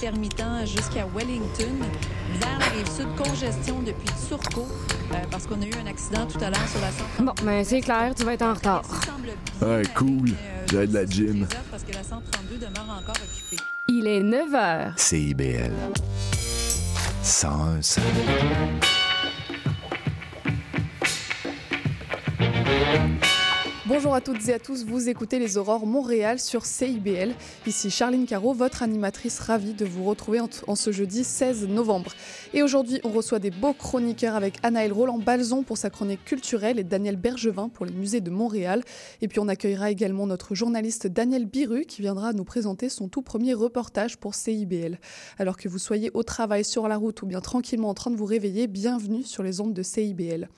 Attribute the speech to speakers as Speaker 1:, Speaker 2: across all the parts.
Speaker 1: intermittent jusqu'à Wellington. Vers la rive sud, congestion depuis Turcot, euh, parce qu'on a eu un accident tout à l'heure sur la 132.
Speaker 2: Bon, ben c'est clair, tu vas être en retard.
Speaker 3: Ouais, cool. J'ai de la gym.
Speaker 1: Parce que la 132 demeure encore occupée.
Speaker 2: Il est 9 h.
Speaker 3: CIBL. 101
Speaker 4: Bonjour à toutes et à tous, vous écoutez les Aurores Montréal sur CIBL. Ici Charline Caro, votre animatrice ravie de vous retrouver en, ce jeudi 16 novembre. Et aujourd'hui, on reçoit des beaux chroniqueurs avec Anaël Roland-Balzon pour sa chronique culturelle et Daniel Bergevin pour les musées de Montréal. Et puis on accueillera également notre journaliste Daniel Biru qui viendra nous présenter son tout premier reportage pour CIBL. Alors que vous soyez au travail, sur la route ou bien tranquillement en train de vous réveiller, bienvenue sur les ondes de CIBL.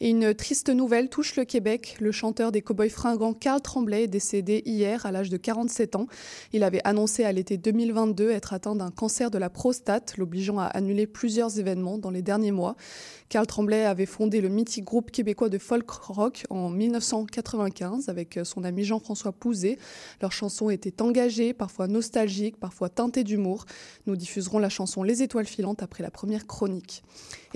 Speaker 4: Et une triste nouvelle touche le Québec. Le chanteur des Cowboys fringants Carl Tremblay est décédé hier à l'âge de 47 ans. Il avait annoncé à l'été 2022 être atteint d'un cancer de la prostate, l'obligeant à annuler plusieurs événements dans les derniers mois. Carl Tremblay avait fondé le mythique groupe québécois de folk rock en 1995 avec son ami Jean-François Pouzet. Leurs chansons étaient engagées, parfois nostalgiques, parfois teintées d'humour. Nous diffuserons la chanson Les étoiles filantes après la première chronique.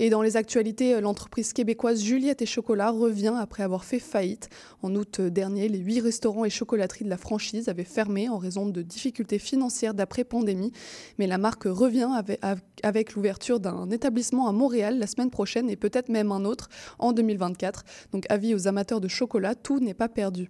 Speaker 4: Et dans les actualités, l'entreprise québécoise Juliette et Chocolat revient après avoir fait faillite. En août dernier, les huit restaurants et chocolateries de la franchise avaient fermé en raison de difficultés financières d'après-pandémie. Mais la marque revient avec, avec l'ouverture d'un établissement à Montréal la semaine prochaine et peut-être même un autre en 2024. Donc avis aux amateurs de chocolat, tout n'est pas perdu.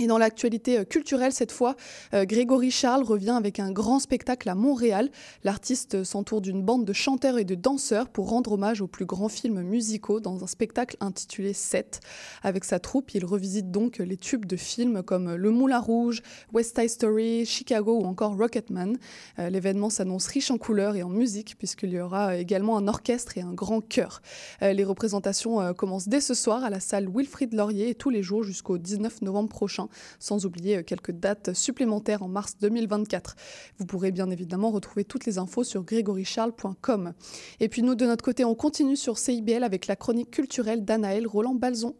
Speaker 4: Et dans l'actualité culturelle, cette fois, euh, Grégory Charles revient avec un grand spectacle à Montréal. L'artiste s'entoure d'une bande de chanteurs et de danseurs pour rendre hommage aux plus grands films musicaux dans un spectacle intitulé 7. Avec sa troupe, il revisite donc les tubes de films comme Le Moulin Rouge, West Side Story, Chicago ou encore Rocketman. Euh, L'événement s'annonce riche en couleurs et en musique puisqu'il y aura également un orchestre et un grand chœur. Euh, les représentations euh, commencent dès ce soir à la salle Wilfrid Laurier et tous les jours jusqu'au 19 novembre prochain sans oublier quelques dates supplémentaires en mars 2024. Vous pourrez bien évidemment retrouver toutes les infos sur grégoricharles.com. Et puis nous, de notre côté, on continue sur CIBL avec la chronique culturelle d'Anaël Roland-Balzon.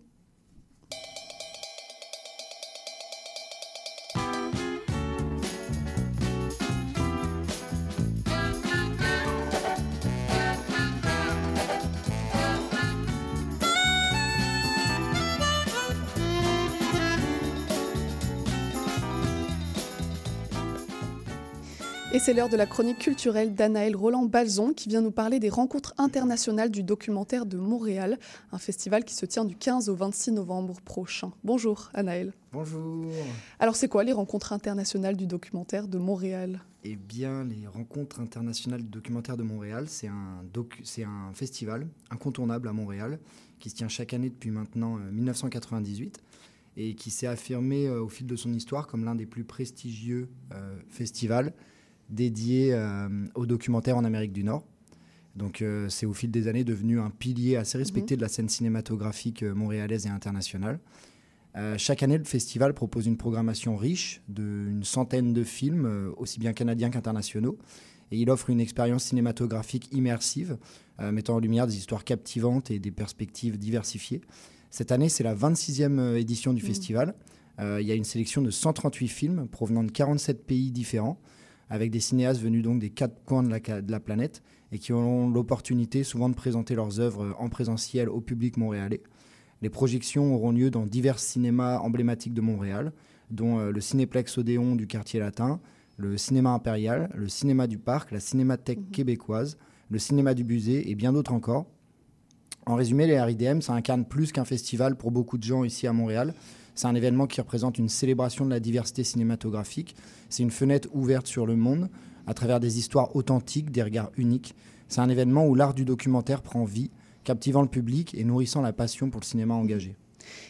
Speaker 4: Et c'est l'heure de la chronique culturelle d'Anaël Roland-Balzon qui vient nous parler des rencontres internationales du documentaire de Montréal, un festival qui se tient du 15 au 26 novembre prochain. Bonjour Anaël.
Speaker 5: Bonjour.
Speaker 4: Alors c'est quoi les rencontres internationales du documentaire de Montréal?
Speaker 5: Eh bien, les rencontres internationales du documentaire de Montréal, c'est un, festival incontournable à Montréal qui se tient chaque année depuis maintenant euh, 1998 et qui s'est affirmé euh, au fil de son histoire comme l'un des plus prestigieux euh, festivals dédié euh, au documentaire en Amérique du Nord. Donc euh, c'est au fil des années devenu un pilier assez respecté de la scène cinématographique euh, montréalaise et internationale. Euh, chaque année, le festival propose une programmation riche d'une centaine de films, aussi bien canadiens qu'internationaux. Et il offre une expérience cinématographique immersive, mettant en lumière des histoires captivantes et des perspectives diversifiées. Cette année, c'est la 26e euh, édition du
Speaker 4: Mhm.
Speaker 5: festival. Il y a une sélection de 138 films provenant de 47 pays différents avec des cinéastes venus donc des quatre coins de la, ca- de la planète et qui auront l'opportunité souvent de présenter leurs œuvres en présentiel au public montréalais. Les projections auront lieu dans divers cinémas emblématiques de Montréal, dont euh, le Cinéplex Odéon du quartier latin, le Cinéma Impérial, le Cinéma du Parc, la Cinémathèque québécoise, le Cinéma du Busée et bien d'autres encore. En résumé, les RIDM, ça incarne plus qu'un festival pour beaucoup de gens ici à Montréal. C'est un événement qui représente une célébration de la diversité cinématographique. C'est une fenêtre ouverte sur le monde à travers des histoires authentiques, des regards uniques. C'est un événement où l'art du documentaire prend vie, captivant le public et nourrissant la passion pour le cinéma engagé.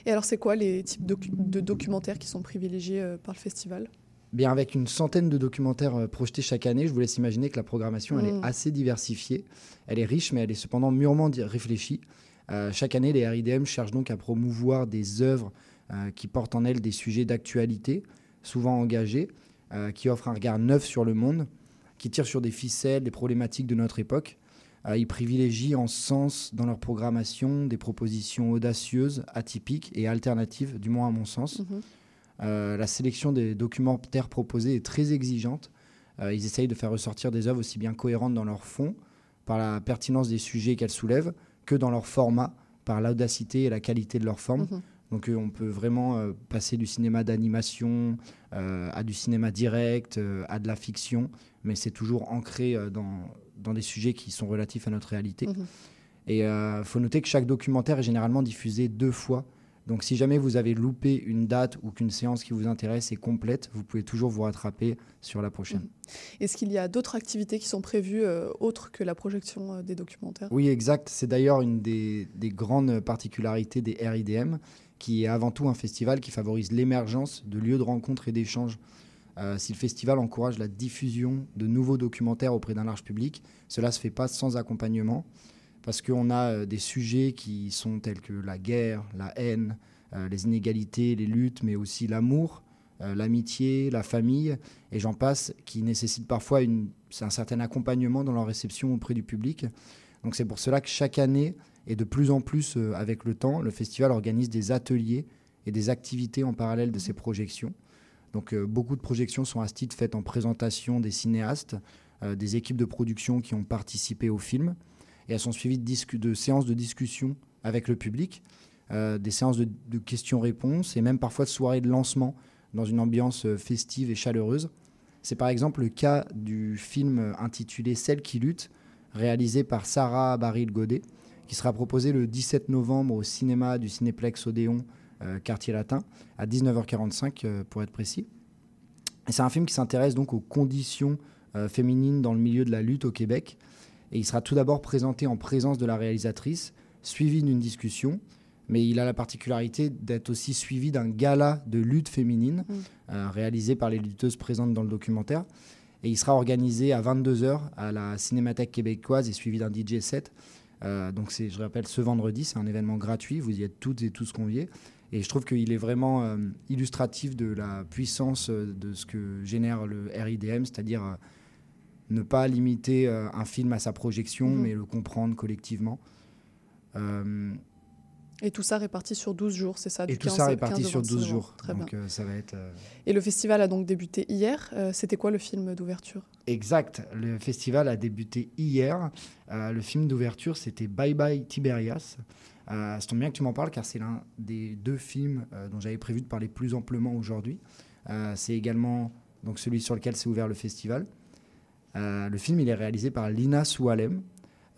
Speaker 4: Et alors c'est quoi les types docu- de documentaires qui sont privilégiés euh, par le festival?
Speaker 5: Bien, avec une centaine de documentaires euh, projetés chaque année, je vous laisse imaginer que la programmation elle est assez diversifiée. Elle est riche, mais elle est cependant mûrement réfléchie. Euh, chaque année, les RIDM cherchent donc à promouvoir des œuvres qui portent en elles des sujets d'actualité, souvent engagés, euh, qui offrent un regard neuf sur le monde. qui tirent sur des ficelles, des problématiques de notre époque. Euh, ils privilégient en sens dans leur programmation des propositions audacieuses, atypiques et alternatives, du moins à mon sens.
Speaker 4: Mhm.
Speaker 5: Euh, la sélection des documentaires proposés est très exigeante. Euh, ils essayent de faire ressortir des œuvres aussi bien cohérentes dans leur fond, par la pertinence des sujets qu'elles soulèvent, que dans leur format, par l'audacité et la qualité de leur forme.
Speaker 4: Mhm.
Speaker 5: Donc euh, on peut vraiment euh, passer du cinéma d'animation euh, à du cinéma direct, à de la fiction, mais c'est toujours ancré dans, dans des sujets qui sont relatifs à notre réalité.
Speaker 4: Mhm.
Speaker 5: Et il faut noter que chaque documentaire est généralement diffusé deux fois. Donc si jamais vous avez loupé une date ou qu'une séance qui vous intéresse est complète, vous pouvez toujours vous rattraper sur la prochaine.
Speaker 4: Est-ce qu'il y a d'autres activités qui sont prévues euh, autres que la projection euh, des documentaires?
Speaker 5: Oui, exact. C'est d'ailleurs une des, des grandes particularités des RIDM, qui est avant tout un festival qui favorise l'émergence de lieux de rencontres et d'échanges. Euh, si le festival encourage la diffusion de nouveaux documentaires auprès d'un large public, cela ne se fait pas sans accompagnement, parce qu'on a euh, des sujets qui sont tels que la guerre, la haine, euh, les inégalités, les luttes, mais aussi l'amour, l'amitié, la famille, et j'en passe, qui nécessitent parfois un certain accompagnement dans leur réception auprès du public. Donc c'est pour cela que chaque année, et de plus en plus euh, avec le temps, le festival organise des ateliers et des activités en parallèle de ces projections. Donc euh, beaucoup de projections sont à ce titre faites en présentation des cinéastes, euh, des équipes de production qui ont participé au film, et elles sont suivies de, séances de discussion avec le public, des séances de, de questions-réponses, et même parfois de soirées de lancement dans une ambiance festive et chaleureuse. C'est par exemple le cas du film intitulé Celle qui lutte, réalisé par Sarah Baril Godet, qui sera proposé le 17 novembre au cinéma du Cinéplex Odéon, euh, quartier latin, à 19h45 euh, pour être précis. Et c'est un film qui s'intéresse donc aux conditions euh, féminines dans le milieu de la lutte au Québec. Et il sera tout d'abord présenté en présence de la réalisatrice, suivi d'une discussion. Mais il a la particularité d'être aussi suivi d'un gala de lutte féminine
Speaker 4: Mm.
Speaker 5: euh, réalisé par les lutteuses présentes dans le documentaire. Et il sera organisé à 22h à la Cinémathèque québécoise et suivi d'un DJ set. Euh, donc c'est, je rappelle, ce vendredi, c'est un événement gratuit. Vous y êtes toutes et tous conviés. Et je trouve qu'il est vraiment euh, illustratif de la puissance euh, de ce que génère le RIDM, c'est-à-dire euh, ne pas limiter un film à sa projection,
Speaker 4: Mhm.
Speaker 5: mais le comprendre collectivement.
Speaker 4: Et tout ça réparti sur 12 jours, c'est ça
Speaker 5: et tout
Speaker 4: 15
Speaker 5: ça réparti
Speaker 4: 15 au
Speaker 5: sur
Speaker 4: 26
Speaker 5: 12
Speaker 4: novembre.
Speaker 5: jours.
Speaker 4: Très bien.
Speaker 5: Euh, ça va être... euh,
Speaker 4: Et le festival a donc débuté hier. Euh, C'était quoi le film d'ouverture?
Speaker 5: Exact. Le festival a débuté hier. Le film d'ouverture, c'était Bye Bye Tiberias. Ça tombe bien que tu m'en parles car c'est l'un des deux films dont j'avais prévu de parler plus amplement aujourd'hui. C'est également donc celui sur lequel s'est ouvert le festival. Le film il est réalisé par Lina Soualem.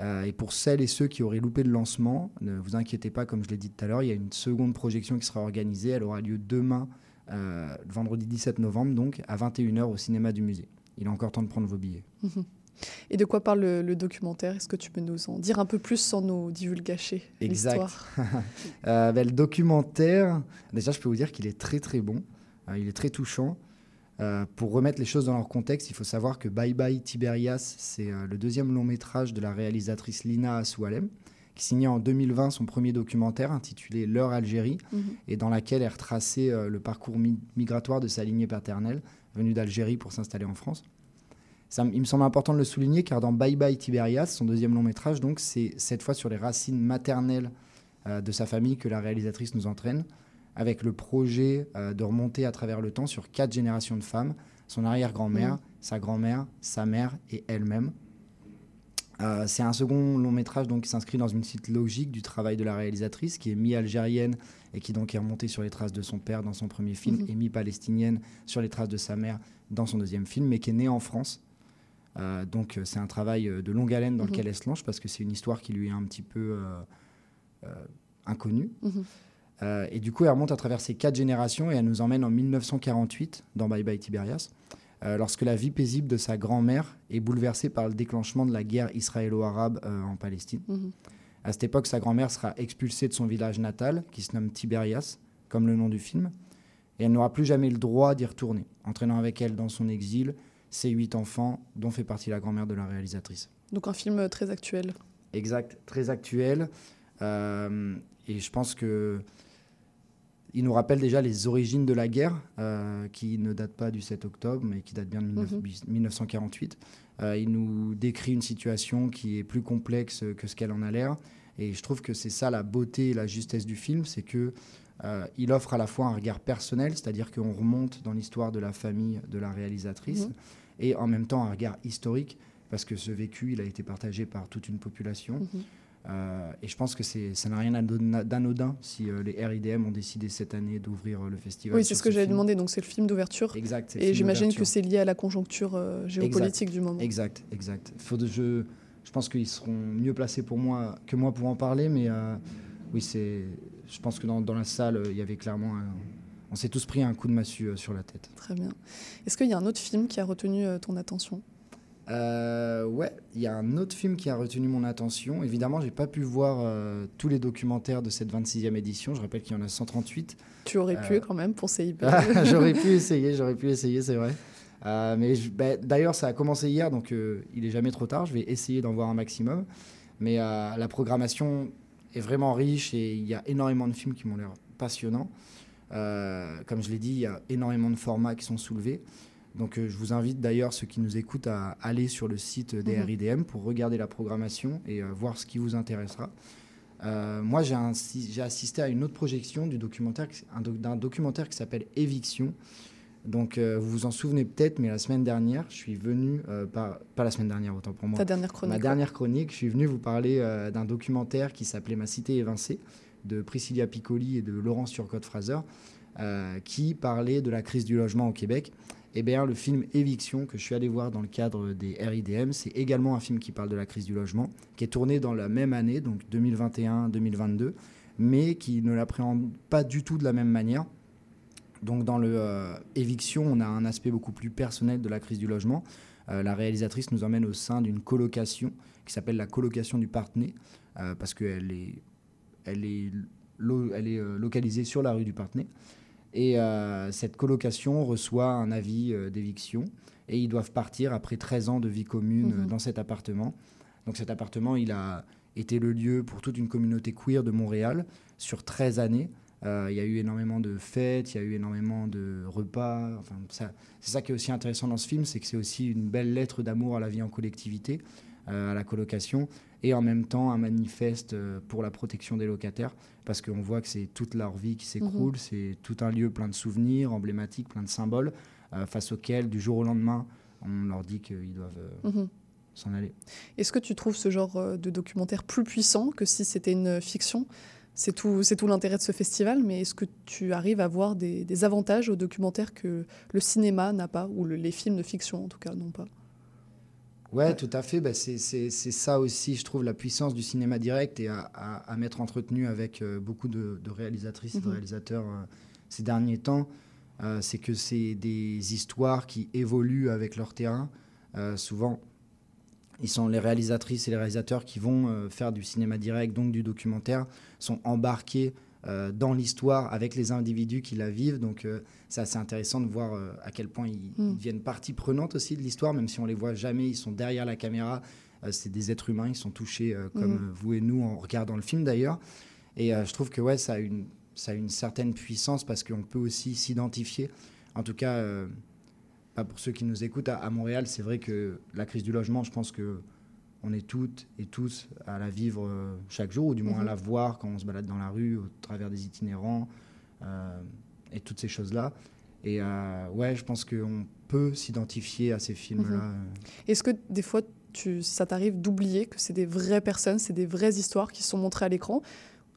Speaker 5: Euh, et pour celles et ceux qui auraient loupé le lancement, ne vous inquiétez pas, comme je l'ai dit tout à l'heure, il y a une seconde projection qui sera organisée. Elle aura lieu demain, euh, vendredi 17 novembre, donc à 21h au cinéma du musée. Il est encore temps de prendre vos billets.
Speaker 4: Et de quoi parle le, le documentaire? Est-ce que tu peux nous en dire un peu plus sans nous divulgacher l'histoire?
Speaker 5: Euh, ben, le documentaire, déjà, je peux vous dire qu'il est très très bon. Euh, il est très touchant. Euh, pour remettre les choses dans leur contexte, il faut savoir que Bye Bye Tiberias, c'est euh, le deuxième long métrage de la réalisatrice Lina Assoualem, qui signait en 2020 son premier documentaire intitulé L'heure Algérie,
Speaker 4: Mhm.
Speaker 5: et dans laquelle elle retraçait euh, le parcours mi- migratoire de sa lignée paternelle, venue d'Algérie pour s'installer en France. Ça, il me semble important de le souligner car dans Bye Bye Tiberias, son deuxième long métrage, donc c'est cette fois sur les racines maternelles euh, de sa famille que la réalisatrice nous entraîne, avec le projet euh, de remonter à travers le temps sur quatre générations de femmes, son arrière-grand-mère,
Speaker 4: Mhm.
Speaker 5: sa grand-mère, sa mère et elle-même. Euh, c'est un second long métrage donc, qui s'inscrit dans une suite logique du travail de la réalisatrice, qui est mi-algérienne et qui donc est remontée sur les traces de son père dans son premier film,
Speaker 4: Mhm.
Speaker 5: et mi-palestinienne sur les traces de sa mère dans son deuxième film, mais qui est née en France. Euh, donc c'est un travail de longue haleine dans
Speaker 4: Mhm.
Speaker 5: lequel elle se lance, parce que c'est une histoire qui lui est un petit peu inconnue. Euh, et du coup, elle remonte à travers ces quatre générations et elle nous emmène en 1948 dans Bye Bye Tiberias, euh, lorsque la vie paisible de sa grand-mère est bouleversée par le déclenchement de la guerre israélo-arabe euh, en Palestine.
Speaker 4: Mhm.
Speaker 5: À cette époque, sa grand-mère sera expulsée de son village natal, qui se nomme Tiberias, comme le nom du film, et elle n'aura plus jamais le droit d'y retourner, entraînant avec elle dans son exil ses huit enfants, dont fait partie la grand-mère de la réalisatrice.
Speaker 4: Donc un film très actuel.
Speaker 5: Exact, très actuel. Et je pense que il nous rappelle déjà les origines de la guerre, euh, qui ne datent pas du 7 octobre, mais qui datent bien de 19
Speaker 4: Mhm.
Speaker 5: 1948. Euh, il nous décrit une situation qui est plus complexe que ce qu'elle en a l'air. Et je trouve que c'est ça la beauté et la justesse du film, c'est que euh, il offre à la fois un regard personnel, c'est-à-dire qu'on remonte dans l'histoire de la famille de la réalisatrice,
Speaker 4: Mhm.
Speaker 5: et en même temps un regard historique, parce que ce vécu, il a été partagé par toute une population.
Speaker 4: Mhm.
Speaker 5: Euh, et je pense que ça n'a rien d'ano- d'anodin si euh, les RIDM ont décidé cette année d'ouvrir euh, le festival.
Speaker 4: Oui, c'est ce que j'avais demandé. Donc c'est le film d'ouverture.
Speaker 5: Exact.
Speaker 4: Et j'imagine que c'est lié à la conjoncture géopolitique du moment.
Speaker 5: Exact, exact. Faut de, je, je pense qu'ils seront mieux placés pour moi que moi pour en parler, mais oui, c'est. Je pense que dans, dans la salle, il y avait clairement. un- on s'est tous pris un coup de massue sur la tête.
Speaker 4: Très bien. Est-ce qu'il y a un autre film qui a retenu ton attention?
Speaker 5: Euh, ouais, il y a un autre film qui a retenu mon attention. Évidemment, j'ai pas pu voir euh, tous les documentaires de cette 26e édition. Je rappelle qu'il y en a 138.
Speaker 4: Tu aurais pu
Speaker 5: Euh.
Speaker 4: quand même pour CIB.
Speaker 5: j'aurais pu essayer, j'aurais pu essayer, c'est vrai. Euh, mais je- bah, d'ailleurs, ça a commencé hier, donc il est jamais trop tard. Je vais essayer d'en voir un maximum. Mais la programmation est vraiment riche et il y a énormément de films qui m'ont l'air passionnants. Comme je l'ai dit, il y a énormément de formats qui sont soulevés. Donc euh, je vous invite d'ailleurs ceux qui nous écoutent à aller sur le site des
Speaker 4: Mhm.
Speaker 5: RIDM pour regarder la programmation et euh, voir ce qui vous intéressera. Euh, moi, j'ai assisté à une autre projection du documentaire, qui- un doc- d'un documentaire qui s'appelle Éviction. Donc, vous vous en souvenez peut-être, mais la semaine dernière, je suis venu, pas, pas la semaine dernière, autant pour moi,
Speaker 4: Ta dernière chronique.
Speaker 5: ma dernière chronique, je suis venu vous parler d'un documentaire qui s'appelait Ma cité évincée, de Priscilla Piccoli et de Laurence Turcotte-Fraser, qui parlait de la crise du logement au Québec. Et bien, le film Éviction, que je suis allé voir dans le cadre des RIDM, c'est également un film qui parle de la crise du logement, qui est tourné dans la même année, donc 2021-2022, mais qui ne l'appréhende pas du tout de la même manière. Donc dans le euh, on a un aspect beaucoup plus personnel de la crise du logement. Euh, la réalisatrice nous emmène au sein d'une colocation qui s'appelle la colocation du Partenay, euh, parce qu'elle est, elle est, lo- elle est euh, localisée sur la rue du Partenay. Et euh, cette colocation reçoit un avis euh, d'éviction et ils doivent partir après 13 ans de vie commune euh,
Speaker 4: Mhm.
Speaker 5: dans cet appartement. Donc cet appartement, il a été le lieu pour toute une communauté queer de Montréal sur 13 années. Euh, il y a eu énormément de fêtes, il y a eu énormément de repas. Enfin, c'est ça qui est aussi intéressant dans ce film, c'est que c'est aussi une belle lettre d'amour à la vie en collectivité, à la colocation, et en même temps un manifeste euh, pour la protection des locataires, parce qu'on voit que c'est toute leur vie qui s'écroule, c'est tout un lieu plein de souvenirs, emblématiques, plein de symboles, euh, face auxquels, du jour au lendemain, on leur dit qu'ils doivent euh,
Speaker 4: Mhm.
Speaker 5: s'en aller.
Speaker 4: Est-ce que tu trouves ce genre euh, de documentaire plus puissant que si c'était une fiction? C'est tout, c'est tout l'intérêt de ce festival, mais est-ce que tu arrives à voir des, des avantages aux documentaires que le cinéma n'a pas, ou le- les films de fiction en tout cas n'ont pas?
Speaker 5: Ouais, tout à fait. Bah, c'est ça aussi, je trouve, la puissance du cinéma direct et à, à- à m'être entretenu avec euh, beaucoup de, de réalisatrices et de
Speaker 4: Mhm.
Speaker 5: réalisateurs euh, ces derniers temps. euh, c'est que c'est des histoires qui évoluent avec leur terrain. Souvent, ils sont les réalisatrices et les réalisateurs qui vont faire du cinéma direct, donc du documentaire, sont embarqués euh, dans l'histoire avec les individus qui la vivent. Donc, euh, c'est assez intéressant de voir euh, à quel point ils,
Speaker 4: Mm.
Speaker 5: ils deviennent partie prenante aussi de l'histoire, même si on les voit jamais, ils sont derrière la caméra. C'est des êtres humains, ils sont touchés comme
Speaker 4: Mm.
Speaker 5: vous et nous en regardant le film d'ailleurs. Et je trouve que ouais, ça a une, ça a une certaine puissance parce qu'on peut aussi s'identifier. En tout cas, pas pour ceux qui nous écoutent à, à Montréal, c'est vrai que la crise du logement, je pense que on est toutes et tous à la vivre euh, chaque jour, ou du moins à
Speaker 4: Mhm.
Speaker 5: la voir quand on se balade dans la rue, au travers des itinérants, euh, et toutes ces choses-là. Et euh, ouais, je pense qu'on peut s'identifier à ces films-là.
Speaker 4: Mhm. Est-ce que des fois, tu, ça t'arrive d'oublier que c'est des vraies personnes, c'est des vraies histoires qui sont montrées à l'écran?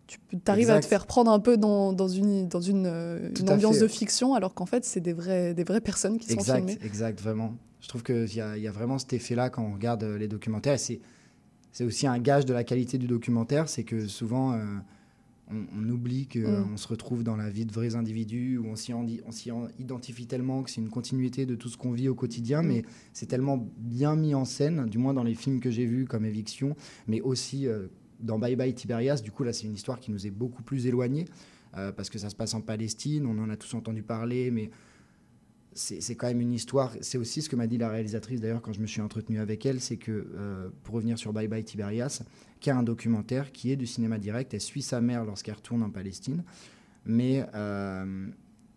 Speaker 4: Tu arrives à te faire prendre un peu dans, dans une, dans une, euh, une ambiance de fiction, alors qu'en fait, c'est des vraies, des vraies personnes qui sont filmées?
Speaker 5: exact, vraiment. Je trouve qu'il y, a- y a vraiment cet effet-là quand on regarde euh, les documentaires. C'est, c'est aussi un gage de la qualité du documentaire, c'est que souvent, euh, on, on oublie qu'on
Speaker 4: Mm.
Speaker 5: se retrouve dans la vie de vrais individus, où on s'y, en- on s'y en identifie tellement que c'est une continuité de tout ce qu'on vit au quotidien,
Speaker 4: Mm.
Speaker 5: mais c'est tellement bien mis en scène, du moins dans les films que j'ai vus comme Éviction, mais aussi euh, dans Bye Bye Tiberias. Du coup, là, c'est une histoire qui nous est beaucoup plus éloignée, euh, parce que ça se passe en Palestine, on en a tous entendu parler, mais c'est quand même une histoire. C'est aussi ce que m'a dit la réalisatrice d'ailleurs quand je me suis entretenu avec elle, c'est que euh, pour revenir sur Bye Bye Tiberias, qui a un documentaire qui est du cinéma direct, elle suit sa mère lorsqu'elle retourne en Palestine, mais euh,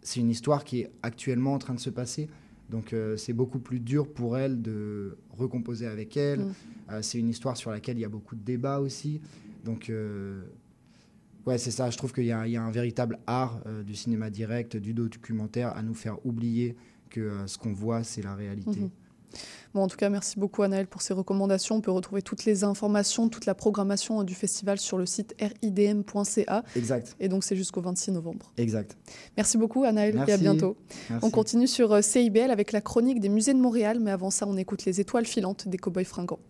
Speaker 5: c'est une histoire qui est actuellement en train de se passer. Donc euh, c'est beaucoup plus dur pour elle de recomposer avec elle.
Speaker 4: Mm.
Speaker 5: C'est une histoire sur laquelle il y a beaucoup de débats aussi. Donc ouais, c'est ça. Je trouve qu'il y, a il y a un véritable art euh, du cinéma direct, du documentaire, à nous faire oublier que euh, ce qu'on voit, c'est la réalité.
Speaker 4: Mhm. Bon, en tout cas, merci beaucoup Anaël pour ces recommandations. On peut retrouver toutes les informations, toute la programmation euh, du festival sur le site ridm.ca.
Speaker 5: Exact,
Speaker 4: Et donc, c'est jusqu'au 26 novembre.
Speaker 5: exact.
Speaker 4: Merci beaucoup Anaël et à bientôt.
Speaker 5: Merci.
Speaker 4: On continue sur CIBL avec la chronique des musées de Montréal, mais avant ça, on écoute les étoiles filantes des Cowboys fringants.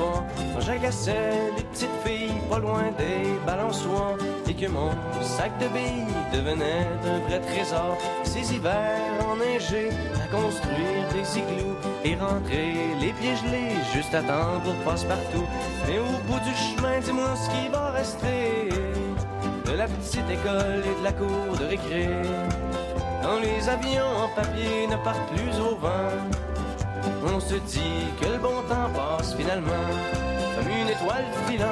Speaker 6: Quand j'agaçais les petites filles pas loin des balançoires et que mon sac de billes devenait un vrai trésor. Ces hivers enneigés à construire des igloos et rentrer les pieds gelés juste à temps pour passe-partout. Mais au bout du chemin, dis-moi ce qui va rester de la petite école et de la cour de récré. Quand les avions en papier ne partent plus au vent, on se dit que le bon temps passe finalement comme une étoile filante.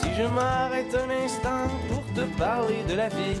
Speaker 6: Si je m'arrête un instant pour te parler de la vie,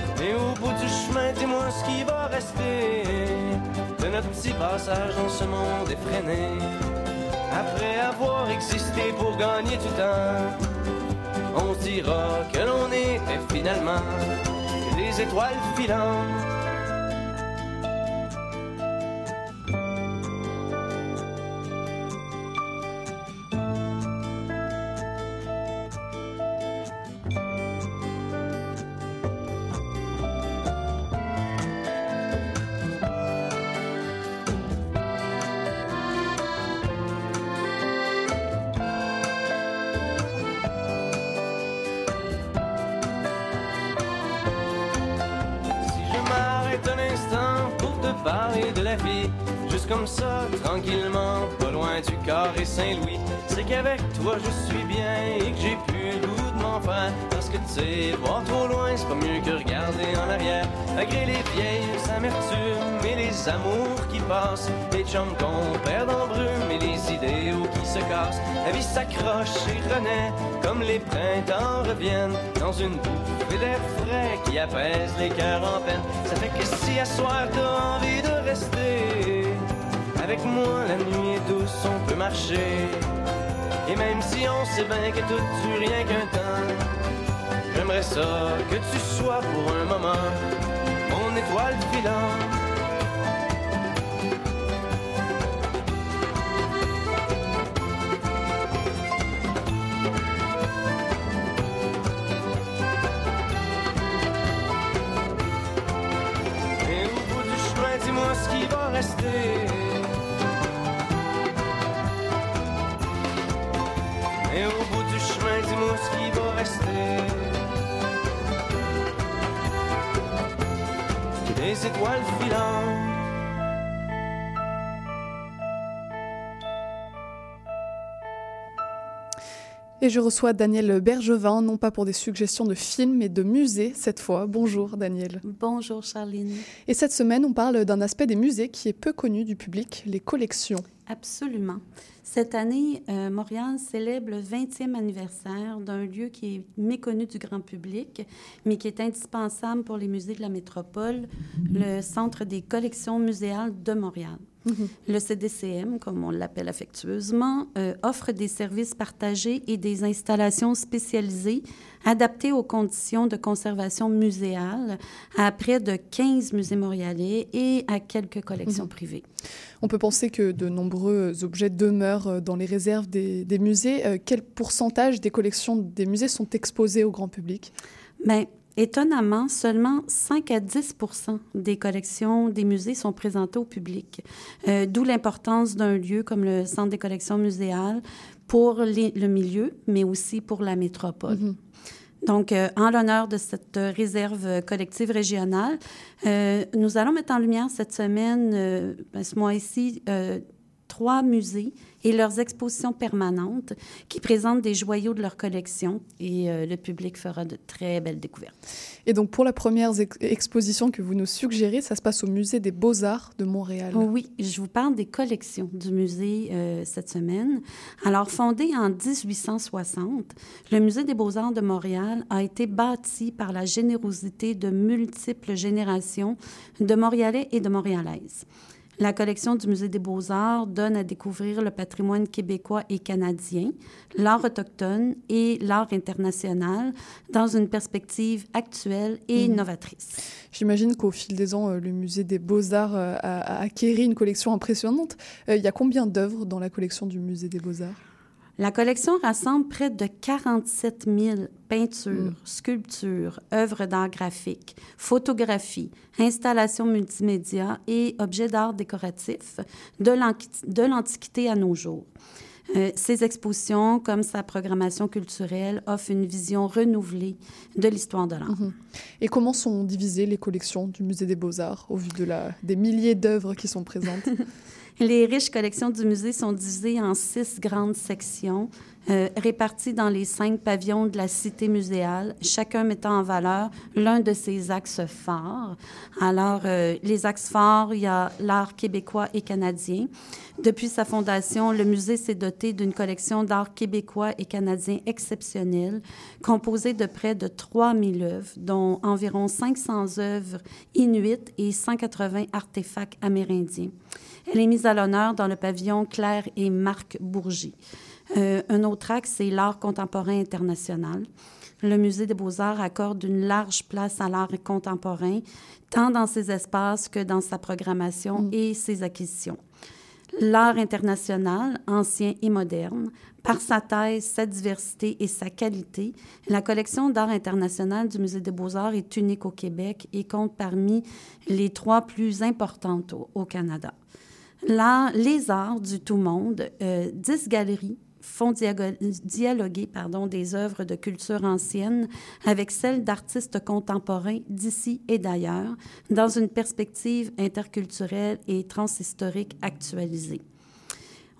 Speaker 6: Et au bout du chemin, dis-moi ce qui va rester de notre petit passage dans ce monde effréné. Après avoir existé pour gagner du temps, on dira que l'on était finalement des étoiles filantes. Saint-Louis, c'est qu'avec toi je suis bien et que j'ai plus le de m'en faire. Parce que tu sais, voir trop loin, c'est pas mieux que regarder en arrière. Malgré les vieilles amertumes et les amours qui passent, les chums qu'on perd en brume et les idéaux qui se cassent. La vie s'accroche et renaît comme les printemps reviennent dans une bouffée d'air frais qui apaise les cœurs en peine. Ça fait que si à soir t'as envie de rester avec moi, la nuit est douce, on peut marcher. Et même si on sait bien que tout dure rien qu'un temps, j'aimerais ça que tu sois pour un moment mon étoile filante. Et au bout du chemin, dis-moi ce qui va rester. Des étoiles filantes.
Speaker 4: Et je reçois Daniel Bergevin, non pas pour des suggestions de films, mais de musées cette fois. Bonjour Daniel.
Speaker 7: Bonjour Charline.
Speaker 4: Et cette semaine, on parle d'un aspect des musées qui est peu connu du public, les collections.
Speaker 7: Absolument. Cette année, euh, Montréal célèbre le 20e anniversaire d'un lieu qui est méconnu du grand public, mais qui est indispensable pour les musées de la métropole, le Centre des collections muséales de Montréal. Le CDCM, comme on l'appelle affectueusement, euh, offre des services partagés et des installations spécialisées adaptées aux conditions de conservation muséale à près de 15 musées montréalais et à quelques collections privées.
Speaker 4: On peut penser que de nombreux objets demeurent dans les réserves des, des musées. Euh, quel pourcentage des collections des musées sont exposées au grand public?
Speaker 7: Bien, Étonnamment, seulement 5 à 10 des collections des musées sont présentées au public, euh, d'où l'importance d'un lieu comme le Centre des collections muséales pour les- le milieu, mais aussi pour la métropole. Donc, euh, en l'honneur de cette euh, réserve collective régionale, euh, nous allons mettre en lumière cette semaine, euh, ben, ce mois-ci, euh, trois musées et leurs expositions permanentes qui présentent des joyaux de leur collection et euh, le public fera de très belles découvertes.
Speaker 4: Et donc pour la première ex- exposition que vous nous suggérez, ça se passe au musée des Beaux-Arts de Montréal.
Speaker 7: Oui, je vous parle des collections du musée euh, cette semaine. Alors, fondé en 1860, le Musée des beaux-arts de Montréal a été bâti par la générosité de multiples générations de Montréalais et de Montréalaises. La collection du Musée des beaux-arts donne à découvrir le patrimoine québécois et canadien, l'art autochtone et l'art international dans une perspective actuelle et
Speaker 4: Mhm.
Speaker 7: novatrice.
Speaker 4: J'imagine qu'au fil des ans, euh, le musée des Beaux-Arts euh, a, a acquéri une collection impressionnante. Euh, Il y a combien d'œuvres dans la collection du musée des Beaux-Arts?
Speaker 7: La collection rassemble près de 47 000 peintures, sculptures, œuvres d'art graphique, photographies, installations multimédia et objets d'art décoratifs de l'Antiquité à nos jours. Euh, ces expositions, comme sa programmation culturelle, offrent une vision renouvelée de l'histoire de l'art.
Speaker 4: Et comment sont divisées les collections du musée des Beaux-Arts au vu de la, des milliers d'œuvres qui sont présentes?
Speaker 7: Les riches collections du musée sont divisées en six grandes sections, euh, réparties dans les cinq pavillons de la cité muséale, chacun mettant en valeur l'un de ses axes forts. Alors, euh, les axes forts, il y a l'art québécois et canadien. Depuis sa fondation, le musée s'est doté d'une collection d'art québécois et canadien exceptionnelle, composée de près de 3000 œuvres, dont environ 500 œuvres inuites et 180 artefacts amérindiens. Elle est mise à l'honneur dans le pavillon Claire et Marc Bourgie. Euh, un autre axe, c'est l'art contemporain international. Le Musée des beaux-arts accorde une large place à l'art contemporain, tant dans ses espaces que dans sa programmation et ses acquisitions. L'art international, ancien et moderne, par sa taille, sa diversité et sa qualité, la collection d'art international du Musée des beaux-arts est unique au Québec et compte parmi les trois plus importantes au, au Canada. L'art, les arts du tout monde, euh, 10 galeries font dialoguer pardon, des œuvres de culture ancienne avec celles d'artistes contemporains d'ici et d'ailleurs, dans une perspective interculturelle et transhistorique actualisée.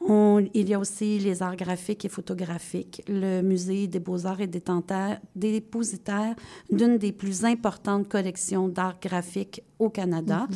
Speaker 7: Il y a aussi les arts graphiques et photographiques. Le Musée des beaux-arts est dépositaire d'une des plus importantes collections d'art graphique au Canada.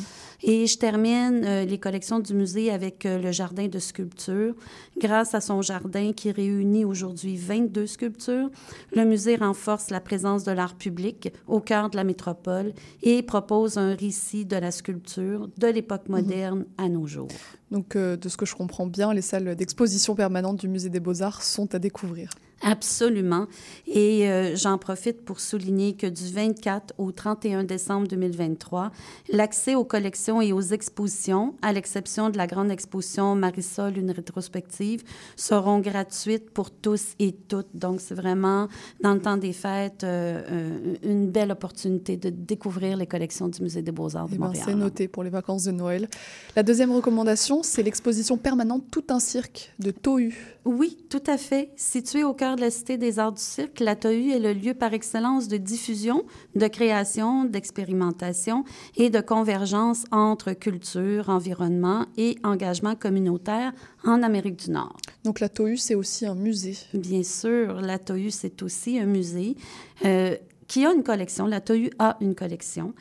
Speaker 7: Et je termine euh, les collections du musée avec euh, le jardin de sculpture. Grâce à son jardin qui réunit aujourd'hui 22 sculptures, le musée renforce la présence de l'art public au cœur de la métropole et propose un récit de la sculpture de l'époque moderne à nos jours.
Speaker 4: Donc, euh, de ce que je comprends bien, les salles d'exposition permanente du musée des Beaux-Arts sont à découvrir.
Speaker 7: Absolument. Et euh, j'en profite pour souligner que du 24 au 31 décembre 2023, l'accès aux collections et aux expositions, à l'exception de la grande exposition Marisol, une rétrospective, seront gratuites pour tous et toutes. Donc, c'est vraiment, dans le temps des fêtes, euh, euh, une belle opportunité de découvrir les collections du Musée des beaux-arts de
Speaker 4: Eh ben,
Speaker 7: Montréal.
Speaker 4: c'est noté pour les vacances de Noël. La deuxième recommandation, c'est l'exposition permanente Tout un cirque de Tohu.
Speaker 7: Oui, tout à fait. Situé au cœur cœur de la Cité des arts du cirque, la TOU est le lieu par excellence de diffusion, de création, d'expérimentation et de convergence entre culture, environnement et engagement communautaire en Amérique du Nord.
Speaker 4: Donc la TOU, c'est aussi un musée.
Speaker 7: Bien sûr, la TOU, c'est aussi un musée. Euh, qui a une collection. La TOU a une collection.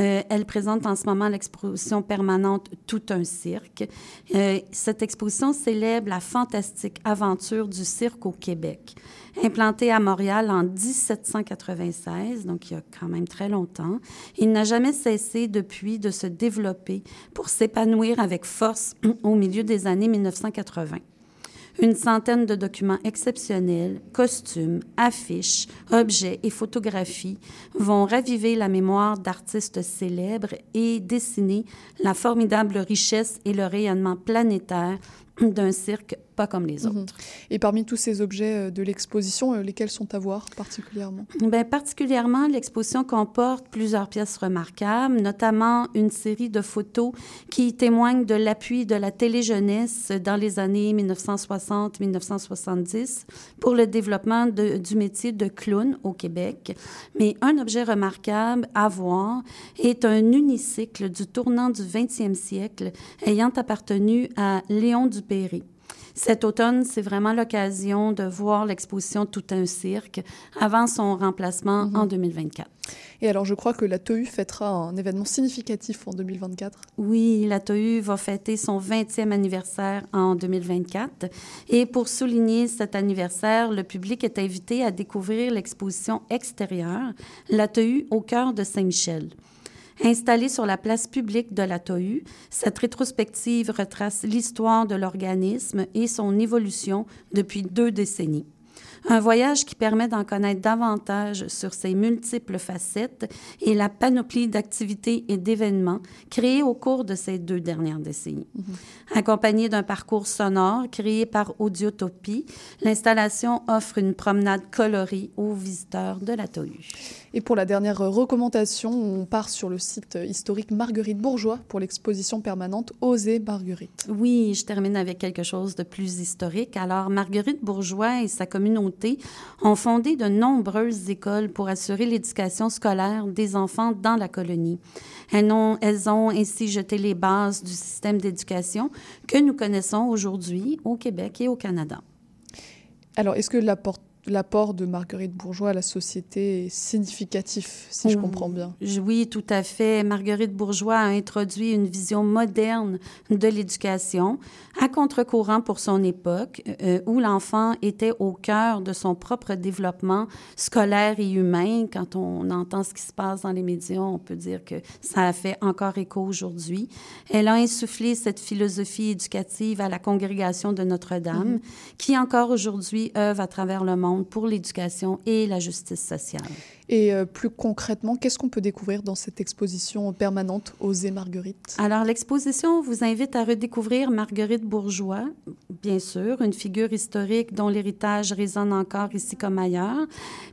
Speaker 7: Euh, elle présente en ce moment l'exposition permanente Tout un cirque. Euh, cette exposition célèbre la fantastique aventure du cirque au Québec. Implanté à Montréal en 1796, donc il y a quand même très longtemps, il n'a jamais cessé depuis de se développer pour s'épanouir avec force au milieu des années 1980. Une centaine de documents exceptionnels, costumes, affiches, objets et photographies vont raviver la mémoire d'artistes célèbres et dessiner la formidable richesse et le rayonnement planétaire d'un cirque pas comme les
Speaker 4: Mhm.
Speaker 7: autres.
Speaker 4: Et parmi tous ces objets euh, de l'exposition, euh, lesquels sont à voir particulièrement?
Speaker 7: Bien, particulièrement, l'exposition comporte plusieurs pièces remarquables, notamment une série de photos qui témoignent de l'appui de la téléjeunesse dans les années 1960-1970 pour le développement de- du métier de clown au Québec. Mais un objet remarquable à voir est un unicycle du tournant du 20e siècle ayant appartenu à Léon Dupéry. Cet automne, c'est vraiment l'occasion de voir l'exposition Tout un cirque avant son remplacement en 2024.
Speaker 4: Et alors, je crois que la TOU fêtera un événement significatif en 2024.
Speaker 7: Oui, la TOU va fêter son 20e anniversaire en 2024. Et pour souligner cet anniversaire, le public est invité à découvrir l'exposition extérieure, la TOU au cœur de Saint-Michel. Installée sur la place publique de la TOU, cette rétrospective retrace l'histoire de l'organisme et son évolution depuis deux décennies. Un voyage qui permet d'en connaître davantage sur ses multiples facettes et la panoplie d'activités et d'événements créés au cours de ces deux dernières décennies. Accompagné d'un parcours sonore créé par Audiotopie, l'installation offre une promenade colorée aux visiteurs de la TOU.
Speaker 4: Et pour la dernière recommandation, on part sur le site historique Marguerite Bourgeois pour l'exposition permanente Oser Marguerite.
Speaker 7: Oui, je termine avec quelque chose de plus historique. Alors, Marguerite Bourgeois et sa communauté ont fondé de nombreuses écoles pour assurer l'éducation scolaire des enfants dans la colonie. Elles ont, elles ont ainsi jeté les bases du système d'éducation que nous connaissons aujourd'hui au Québec et au Canada.
Speaker 4: Alors, est-ce que l'apport l'apport de Marguerite Bourgeois à la société est significatif, si je
Speaker 7: Oui.
Speaker 4: comprends bien
Speaker 7: Oui, tout à fait. Marguerite Bourgeois a introduit une vision moderne de l'éducation, à contre-courant pour son époque, euh, où l'enfant était au cœur de son propre développement scolaire et humain. Quand on entend ce qui se passe dans les médias, on peut dire que ça a fait encore écho aujourd'hui. Elle a insufflé cette philosophie éducative à la congrégation de Notre-Dame, qui encore aujourd'hui œuvre à travers le monde pour l'éducation et la justice sociale.
Speaker 4: Et euh, plus concrètement, qu'est-ce qu'on peut découvrir dans cette exposition permanente Oser Marguerite?
Speaker 7: Alors, l'exposition vous invite à redécouvrir Marguerite Bourgeois, bien sûr, une figure historique dont l'héritage résonne encore ici comme ailleurs,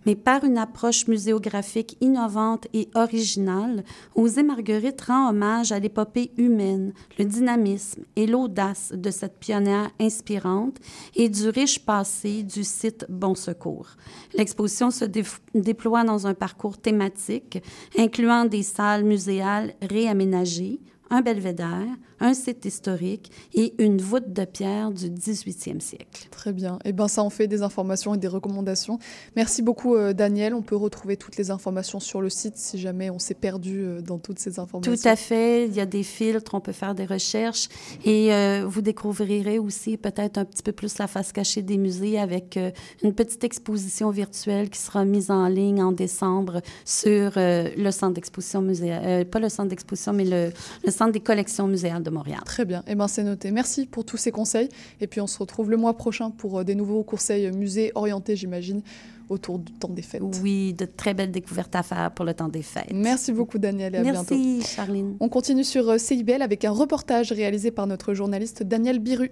Speaker 7: mais par une approche muséographique innovante et originale, Oser Marguerite rend hommage à l'épopée humaine, le dynamisme et l'audace de cette pionnière inspirante et du riche passé du site Bon Secours. L'exposition se dé- déploie dans un parcours thématique incluant des salles muséales réaménagées, un belvédère, un site historique et une voûte de pierre du 18e siècle.
Speaker 4: Très bien. Et ben ça en fait des informations et des recommandations. Merci beaucoup euh, Daniel. On peut retrouver toutes les informations sur le site si jamais on s'est perdu euh, dans toutes ces informations.
Speaker 7: Tout à fait. Il y a des filtres, on peut faire des recherches et euh, vous découvrirez aussi peut-être un petit peu plus la face cachée des musées avec euh, une petite exposition virtuelle qui sera mise en ligne en décembre sur le centre d'exposition muséal, euh, pas le centre d'exposition, mais le, le centre des collections muséales de Montréal.
Speaker 4: Très bien. Et ben c'est noté. Merci pour tous ces conseils. Et puis on se retrouve le mois prochain pour euh, des nouveaux conseils euh, musées orientés, j'imagine, autour du temps des fêtes.
Speaker 7: Oui, de très belles découvertes à faire pour le temps des fêtes.
Speaker 4: Merci beaucoup Daniel et à bientôt.
Speaker 7: Merci, Charline.
Speaker 4: On continue sur euh, CIBL avec un reportage réalisé par notre journaliste Daniel Biru.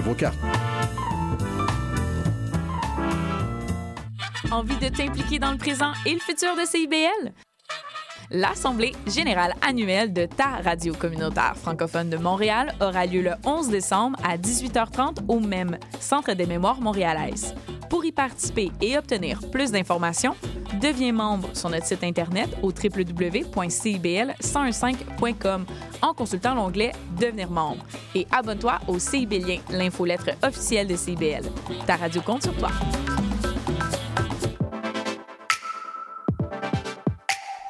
Speaker 8: vos cartes.
Speaker 9: Envie de t'impliquer dans le présent et le futur de CIBL? L'Assemblée générale annuelle de ta radio communautaire francophone de Montréal aura lieu le 11 décembre à 18h30 au même Centre des mémoires montréalaises. Pour y participer et obtenir plus d'informations, deviens membre sur notre site Internet au www.cibl1015.com en consultant l'onglet Devenir membre. Et abonne-toi au CIBLien, l'infolettre officielle de CIBL. Ta radio compte sur toi.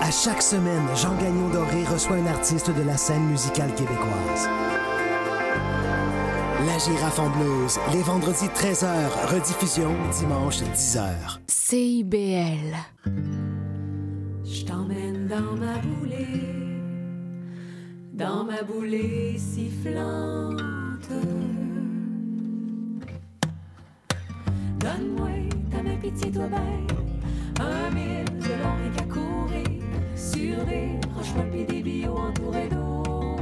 Speaker 10: À chaque semaine, Jean Gagnon Doré reçoit un artiste de la scène musicale québécoise. La girafe en bleuse, les vendredis 13h, rediffusion dimanche 10h.
Speaker 11: CIBL.
Speaker 12: Je t'emmène dans ma boulée, dans ma boulée sifflante. Donne-moi ta main, pitié, toi belle, un mille de long et qu'à courir sur des roches molles pis des billots entourés d'eau.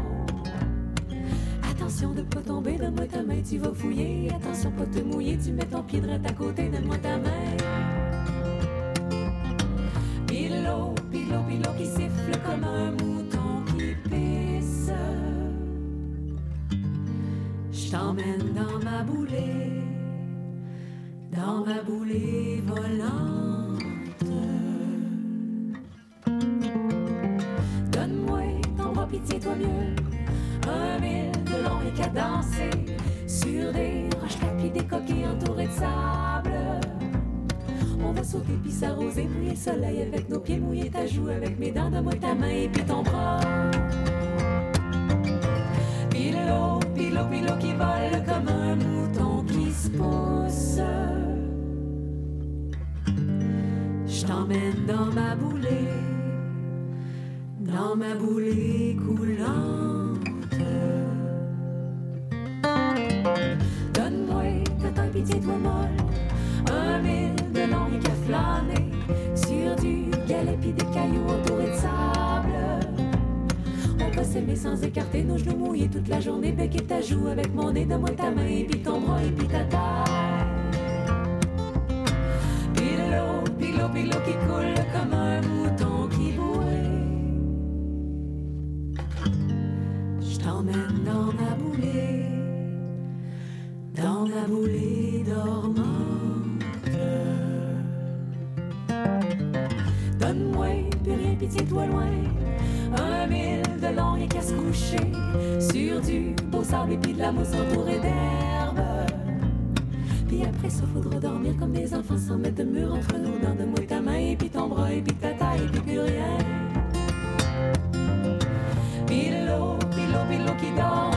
Speaker 12: Attention de pas tomber, donne-moi ta main, tu vas fouiller. Attention pas te mouiller, tu mets ton pied droit à côté, donne-moi ta main. Pilo, pilo, pilo qui siffle comme un mouton qui pisse. Je t'emmène dans ma boulée, dans ma boulée volante. Pitié-toi mieux. Un mille de long et danser sur des roches tapis, des coquilles entourées de sable. On va sauter puis s'arroser, mouiller le soleil avec nos pieds, mouiller ta joue avec mes dents, donne-moi ta main et puis ton bras. Pilo, pilo, pilo qui vole comme un mouton qui se pousse. Je t'emmène dans ma boulée dans ma boulée coulante. Donne-moi ta pitié, toi molle, un mille de long et qu'à flâner sur du galet pis des cailloux entourés de sable. On va s'aimer sans écarter nos genoux mouillés toute la journée, bec et ta joue avec mon nez, donne-moi ta main et puis ton bras et puis ta taille. Pilo, pilo, pilo qui coule pitié-toi loin, un mille de long et qu'à se coucher sur du beau sable et puis de la mousse entourée d'herbe. Puis après ça, faudra dormir comme des enfants sans mettre de mur entre nous. Donne-moi ta main et puis ton bras et puis ta taille et puis plus rien. Pilo, pilo, pilo qui dort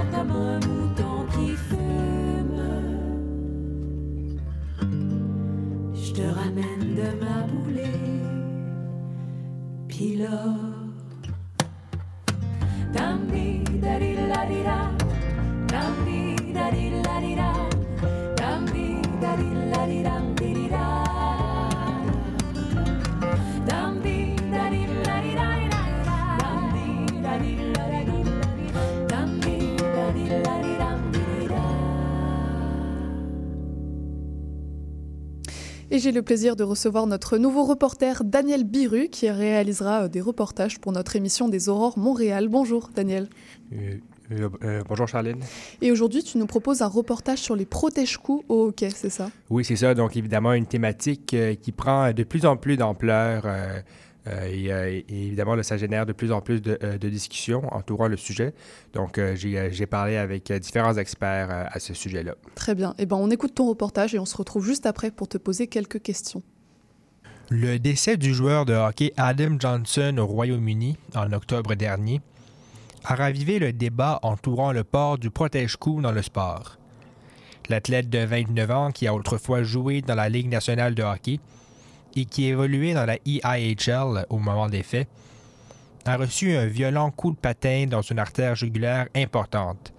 Speaker 12: Pilo. Dambi,
Speaker 4: Et j'ai le plaisir de recevoir notre nouveau reporter Daniel Biru qui réalisera euh, des reportages pour notre émission des Aurores Montréal. Bonjour Daniel.
Speaker 13: Euh, Euh, euh, bonjour Charline.
Speaker 4: Et aujourd'hui, tu nous proposes un reportage sur les protège-coups au hockey, c'est ça?
Speaker 13: Oui, c'est ça. Donc évidemment, une thématique qui prend de plus en plus d'ampleur. Et, euh, et évidemment, là, ça génère de plus en plus de, euh, de discussions entourant le sujet. Donc, euh, j'ai parlé avec différents experts euh, à ce sujet-là.
Speaker 4: Très bien. Eh ben, on écoute ton reportage et on se retrouve juste après pour te poser quelques questions.
Speaker 14: Le décès du joueur de hockey Adam Johnson au Royaume-Uni en octobre dernier a ravivé le débat entourant le port du protège-cou dans le sport. L'athlète de 29 ans qui a autrefois joué dans la Ligue nationale de hockey et qui évoluait dans la EIHL au moment des faits, a reçu un violent coup de patin dans une artère jugulaire importante.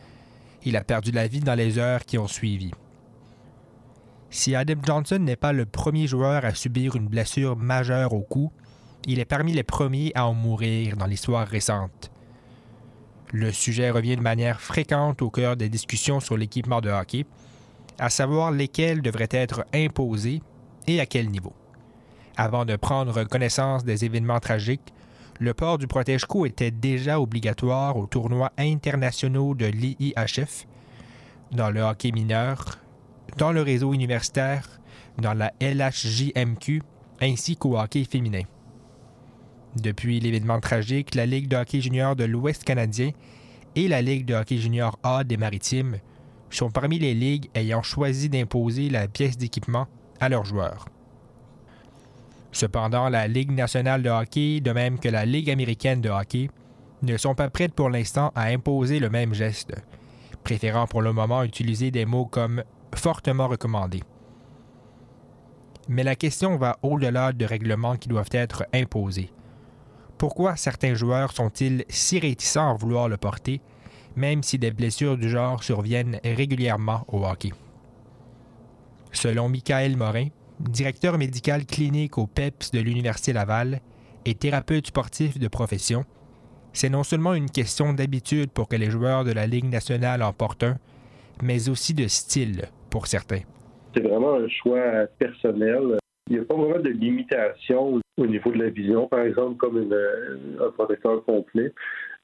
Speaker 14: Il a perdu la vie dans les heures qui ont suivi. Si Adam Johnson n'est pas le premier joueur à subir une blessure majeure au cou, il est parmi les premiers à en mourir dans l'histoire récente. Le sujet revient de manière fréquente au cœur des discussions sur l'équipement de hockey, à savoir lesquels devraient être imposés et à quel niveau. Avant de prendre connaissance des événements tragiques, le port du protège-cou était déjà obligatoire aux tournois internationaux de l'IIHF, dans le hockey mineur, dans le réseau universitaire, dans la LHJMQ, ainsi qu'au hockey féminin. Depuis l'événement tragique, la Ligue de hockey junior de l'Ouest canadien et la Ligue de hockey junior A des Maritimes sont parmi les ligues ayant choisi d'imposer la pièce d'équipement à leurs joueurs. Cependant, la Ligue nationale de hockey, de même que la Ligue américaine de hockey, ne sont pas prêtes pour l'instant à imposer le même geste, préférant pour le moment utiliser des mots comme fortement recommandé. Mais la question va au-delà de règlements qui doivent être imposés. Pourquoi certains joueurs sont-ils si réticents à vouloir le porter, même si des blessures du genre surviennent régulièrement au hockey? Selon Michael Morin, directeur médical clinique au PEPS de l'Université Laval et thérapeute sportif de profession, c'est non seulement une question d'habitude pour que les joueurs de la Ligue nationale en portent un, mais aussi de style pour certains.
Speaker 15: C'est vraiment un choix personnel. Il n'y a pas vraiment de limitation au niveau de la vision, par exemple, comme un protecteur complet,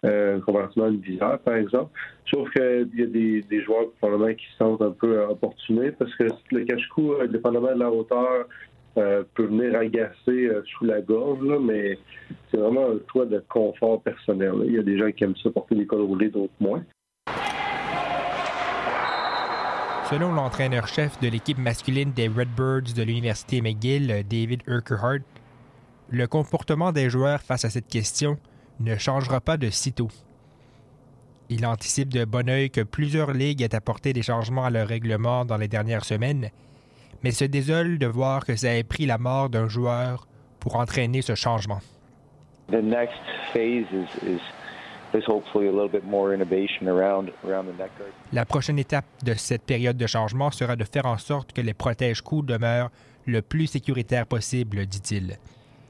Speaker 15: euh, comparativement à une visière, par exemple. Sauf qu'il y a des, des joueurs probablement qui sentent un peu opportunés parce que le cache-cou, euh, dépendamment de la hauteur, euh, peut venir agacer euh, sous la gorge, là, mais c'est vraiment un choix de confort personnel. Il y a des gens qui aiment ça porter des cols roulés, d'autres moins.
Speaker 14: Selon l'entraîneur-chef de l'équipe masculine des Redbirds de l'Université McGill, David Urquhart, le comportement des joueurs face à cette question ne changera pas de sitôt. Il anticipe de bon œil que plusieurs ligues aient apporté des changements à leur règlement dans les dernières semaines, mais se désole de voir que ça ait pris la mort d'un joueur pour entraîner ce changement.
Speaker 16: The next phase is, is.
Speaker 14: La prochaine étape de cette période de changement sera de faire en sorte que les protège-coups demeurent le plus sécuritaires possible, dit-il.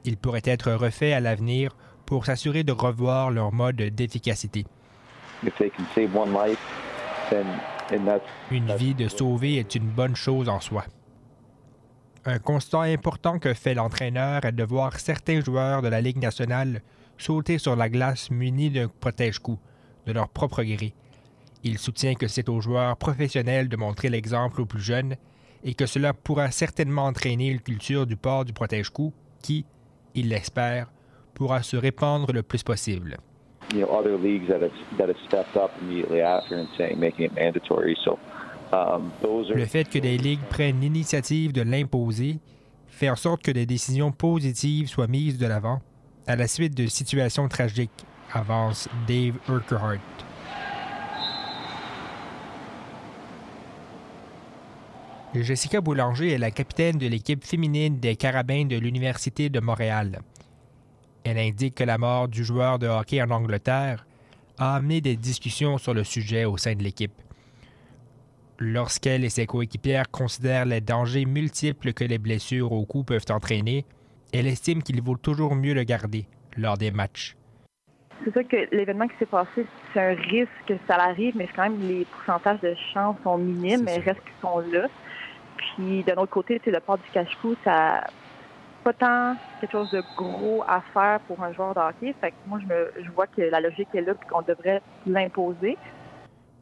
Speaker 14: Ils pourraient être refaits à l'avenir pour s'assurer de revoir leur mode d'efficacité.
Speaker 16: If they can save one life, then and that's,
Speaker 14: Une vie de sauver est une bonne chose en soi. Un constat important que fait l'entraîneur est de voir certains joueurs de la Ligue nationale sauter sur la glace munis d'un protège-coup, de leur propre gré. Il soutient que c'est aux joueurs professionnels de montrer l'exemple aux plus jeunes et que cela pourra certainement entraîner une culture du port du protège-coup qui, il l'espère, pourra se répandre le plus possible.
Speaker 16: you know other leagues that have that have stepped up immediately after and saying making it mandatory. So um, those are
Speaker 14: Le fait que des ligues prennent l'initiative de l'imposer fait en sorte que des décisions positives soient mises de l'avant à la suite de situations tragiques, avance Dave Urquhart. Jessica Boulanger est la capitaine de l'équipe féminine des Carabins de l'Université de Montréal. Elle indique que la mort du joueur de hockey en Angleterre a amené des discussions sur le sujet au sein de l'équipe. Lorsqu'elle et ses coéquipières considèrent les dangers multiples que les blessures au cou peuvent entraîner, elle estime qu'il vaut toujours mieux le garder lors des matchs.
Speaker 17: C'est sûr que l'événement qui s'est passé, c'est un risque que ça arrive, mais quand même, les pourcentages de chances sont minimes, mais reste qu'ils sont là. Puis, d'un autre côté, c'est le port du cache-cou, ça pas tant quelque chose de gros à faire pour un joueur de hockey. Fait que moi, je, me, je vois que la logique est là et qu'on devrait l'imposer.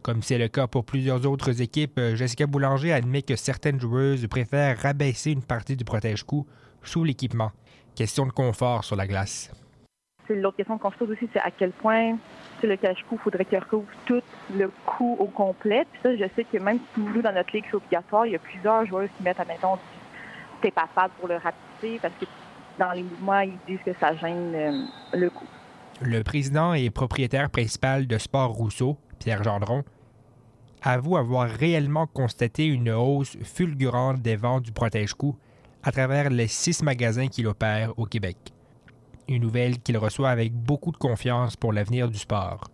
Speaker 14: Comme c'est le cas pour plusieurs autres équipes, euh, Jessica Boulanger admet que certaines joueuses préfèrent rabaisser une partie du protège-cou sous l'équipement. Question de confort sur la glace.
Speaker 17: L'autre question qu'on se pose aussi, c'est à quel point le cache-cou, il faudrait qu'il recouvre tout le cou au complet. Puis ça, je sais que même si nous, dans notre ligue, c'est obligatoire, il y a plusieurs joueurs qui mettent, admettons, du tape pour le parce que dans les mouvements, ils disent que ça gêne euh, le.
Speaker 14: Le président et propriétaire principal de Sport Rousseau, Pierre Gendron, avoue avoir réellement constaté une hausse fulgurante des ventes du protège-cou à travers les six magasins qu'il opère au Québec. Une nouvelle qu'il reçoit avec beaucoup de confiance pour l'avenir du sport.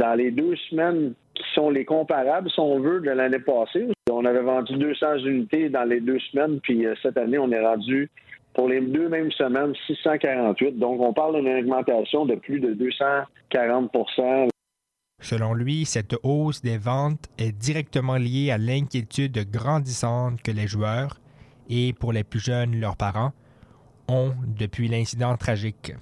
Speaker 18: Dans les deux semaines qui sont les comparables, si on veut, de l'année passée, on avait vendu 200 unités dans les deux semaines, puis euh, cette année, on est rendu pour les deux mêmes semaines 648. Donc, on parle d'une augmentation de plus de 240%
Speaker 14: Selon lui, cette hausse des ventes est directement liée à l'inquiétude grandissante que les joueurs, et pour les plus jeunes leurs parents, ont depuis l'incident tragique.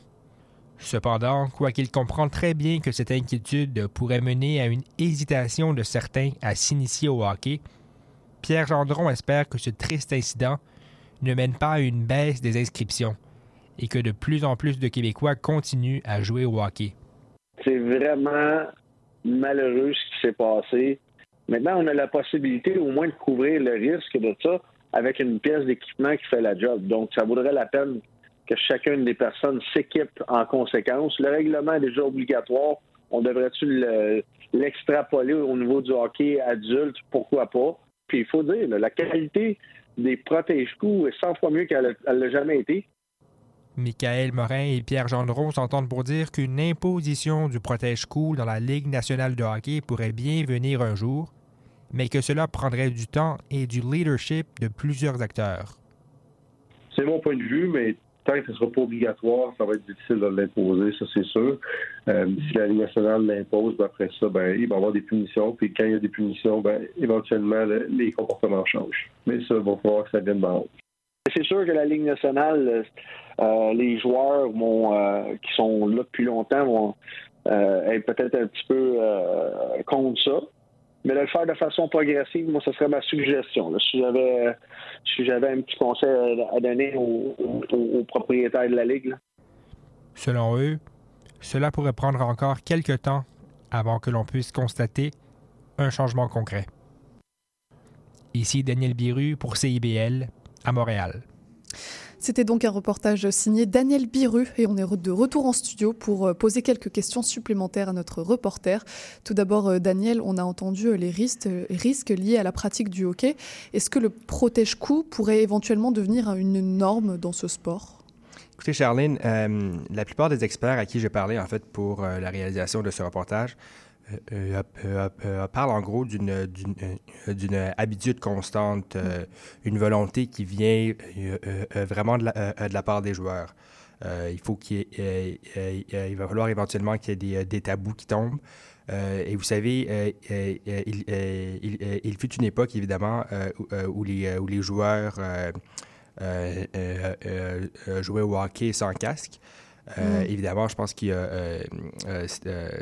Speaker 14: Cependant, quoiqu'il comprend très bien que cette inquiétude pourrait mener à une hésitation de certains à s'initier au hockey, Pierre Gendron espère que ce triste incident ne mène pas à une baisse des inscriptions et que de plus en plus de Québécois continuent à jouer au hockey.
Speaker 18: C'est vraiment malheureux ce qui s'est passé. Maintenant, on a la possibilité au moins de couvrir le risque de ça avec une pièce d'équipement qui fait la job. Donc, ça vaudrait la peine que chacune des personnes s'équipe en conséquence. Le règlement est déjà obligatoire. On devrait-tu l'extrapoler au niveau du hockey adulte? Pourquoi pas? Puis il faut dire, la qualité des protège-coups est 100 fois mieux qu'elle n'a jamais été.
Speaker 14: Michael Morin et Pierre Gendron s'entendent pour dire qu'une imposition du protège-cou dans la Ligue nationale de hockey pourrait bien venir un jour, mais que cela prendrait du temps et du leadership de plusieurs acteurs.
Speaker 15: C'est mon point de vue, mais tant que ce ne sera pas obligatoire, ça va être difficile de l'imposer, ça c'est sûr. Euh, si la Ligue nationale l'impose, ben, après ça, ben, il va y avoir des punitions. Puis quand il y a des punitions, ben, éventuellement, les comportements changent. Mais ça, il va falloir que ça vienne d'en haut.
Speaker 18: C'est sûr que la Ligue nationale, euh, les joueurs vont, euh, qui sont là depuis longtemps vont être peut-être un petit peu contre ça mais de le faire de façon progressive, moi, ce serait ma suggestion. Si j'avais un petit conseil à donner aux, propriétaires de la Ligue.
Speaker 14: Selon eux, cela pourrait prendre encore quelques temps avant que l'on puisse constater un changement concret. Ici Daniel Biru pour CIBL à Montréal.
Speaker 4: C'était donc un reportage signé Daniel Biru et on est de retour en studio pour euh, poser quelques questions supplémentaires à notre reporter. Tout d'abord, euh, Daniel, on a entendu euh, les risques, liés à la pratique du hockey. Est-ce que le protège-coup pourrait éventuellement devenir une norme dans ce sport?
Speaker 13: Écoutez, Charline, la plupart des experts à qui j'ai parlé en fait pour la réalisation de ce reportage euh, euh, euh, parle en gros d'une, d'une, habitude constante, une volonté qui vient vraiment de la, de la, part des joueurs. il faut qu'il il va falloir éventuellement qu'il y ait des, des tabous qui tombent. et vous savez, il, il, fut une époque, évidemment, où, les, où les joueurs jouaient au hockey sans casque. Euh, mm. Évidemment, je pense qu'il euh, euh,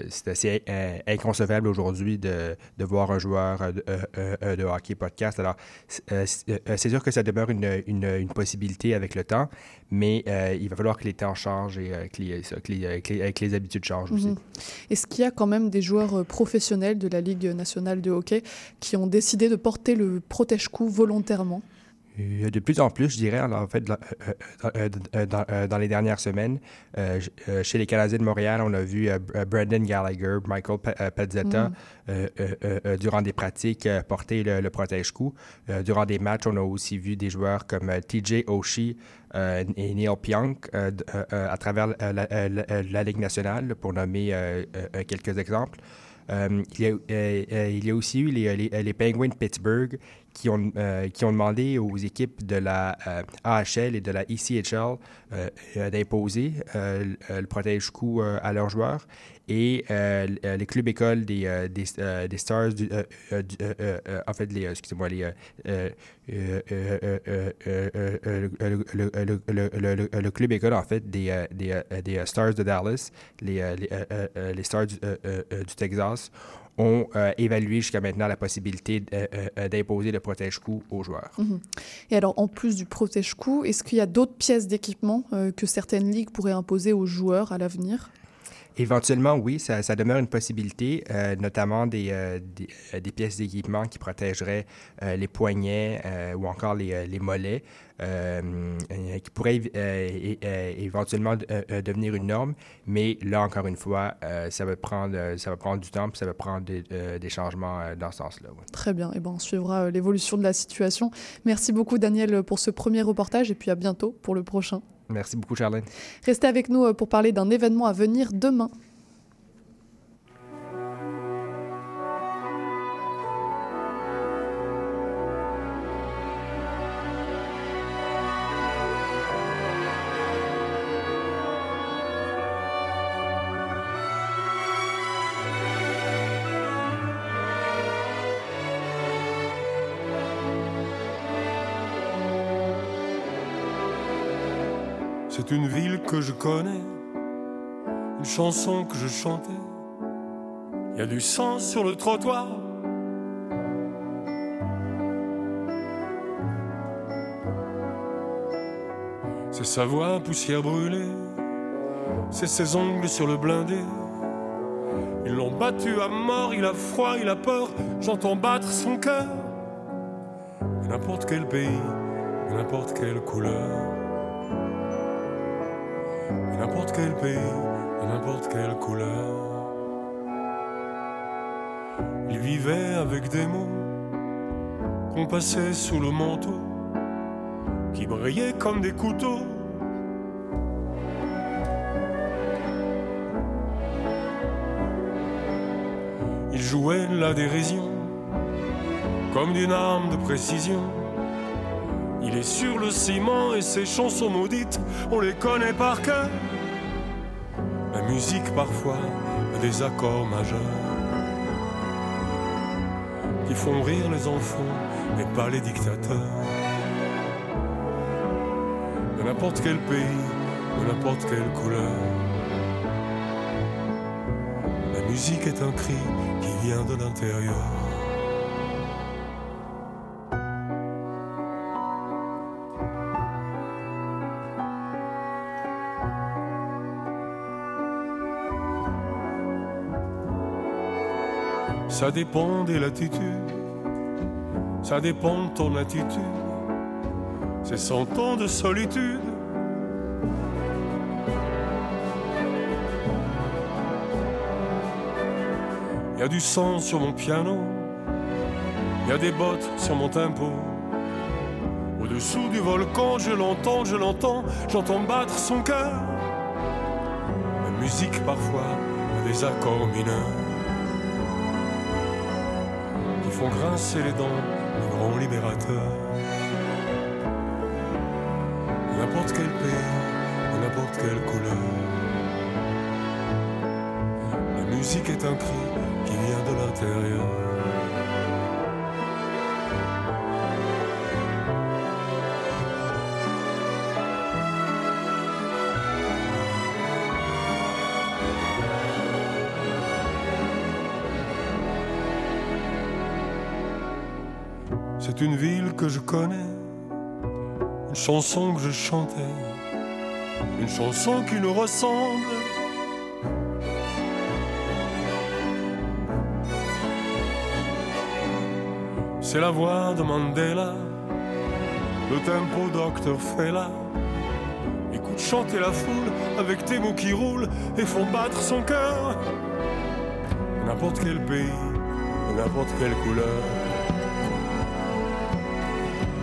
Speaker 13: c'est assez inconcevable aujourd'hui de, de, voir un joueur de, de hockey podcast. Alors, c'est sûr que ça demeure une, une, une, possibilité avec le temps, mais il va falloir que les temps changent et que les, que les, que les, habitudes changent aussi.
Speaker 4: Mm-hmm. Est-ce qu'il y a quand même des joueurs professionnels de la Ligue nationale de hockey qui ont décidé de porter le protège-cou volontairement?
Speaker 13: De plus en plus, je dirais, en fait, dans, les dernières semaines, chez les Canadiens de Montréal, on a vu Brandon Gallagher, Michael Pezzetta, mm. durant des pratiques, porter le, protège-cou. durant des matchs, on a aussi vu des joueurs comme TJ Oshie et Neil Pionk à travers la, Ligue nationale, pour nommer quelques exemples. il, y a, il, y a, aussi eu les, les Penguins de Pittsburgh qui ont, euh, qui ont demandé aux équipes de la euh, AHL et de la ECHL euh, d'imposer le protège-coup à leurs joueurs. Et les clubs écoles des, des, des Stars, du, en fait, les, excusez-moi, les, le, club école, en fait, des, des, des Stars de Dallas, les, les, les Stars du, du Texas, ont euh, évalué jusqu'à maintenant la possibilité euh, euh, d'imposer le protège-coup aux joueurs.
Speaker 4: Mhm. Et alors, en plus du protège-coup, est-ce qu'il y a d'autres pièces d'équipement que certaines ligues pourraient imposer aux joueurs à l'avenir?
Speaker 13: Éventuellement, oui, ça, ça demeure une possibilité, euh, notamment des, euh, des, des pièces d'équipement qui protégeraient euh, les poignets ou encore les, les mollets, qui euh, euh, éventuellement euh, euh, devenir une norme. Mais là, encore une fois, ça, va prendre, ça va prendre du temps, puis ça va prendre des, des changements dans ce sens-là. ouais.
Speaker 4: Très bien, et ben, on suivra l'évolution de la situation. Merci beaucoup Daniel pour ce premier reportage et puis à bientôt pour le prochain.
Speaker 13: Merci beaucoup, Charlène.
Speaker 4: Restez avec nous pour parler d'un événement à venir demain.
Speaker 19: C'est une ville que je connais, une chanson que je chantais. Il y a du sang sur le trottoir. C'est sa voix poussière brûlée, c'est ses ongles sur le blindé. Ils l'ont battu à mort, il a froid, il a peur, j'entends battre son cœur. De n'importe quel pays, n'importe quelle couleur. Quel pays, n'importe quelle couleur. Il vivait avec des mots qu'on passait sous le manteau, qui brillaient comme des couteaux. Il jouait la dérision, comme d'une arme de précision. Il est sur le ciment et ses chansons maudites, on les connaît par cœur. Musique parfois a des accords majeurs qui font rire les enfants mais pas les dictateurs. De n'importe quel pays, de n'importe quelle couleur. La musique est un cri qui vient de l'intérieur. Ça dépend des latitudes, ça dépend de ton attitude. C'est cent ans de solitude. Y a du sang sur mon piano, y a des bottes sur mon tempo. Au-dessous du volcan, je l'entends, je l'entends, j'entends battre son cœur. La musique parfois des accords mineurs font grincer les dents des grands libérateurs. De n'importe quel pays, n'importe quelle couleur. La musique est un cri qui vient de l'intérieur. C'est une ville que je connais, une chanson que je chantais, une chanson qui nous ressemble. C'est la voix de Mandela, le tempo Dr. Fela. Écoute chanter la foule avec tes mots qui roulent et font battre son cœur. N'importe quel pays, n'importe quelle couleur.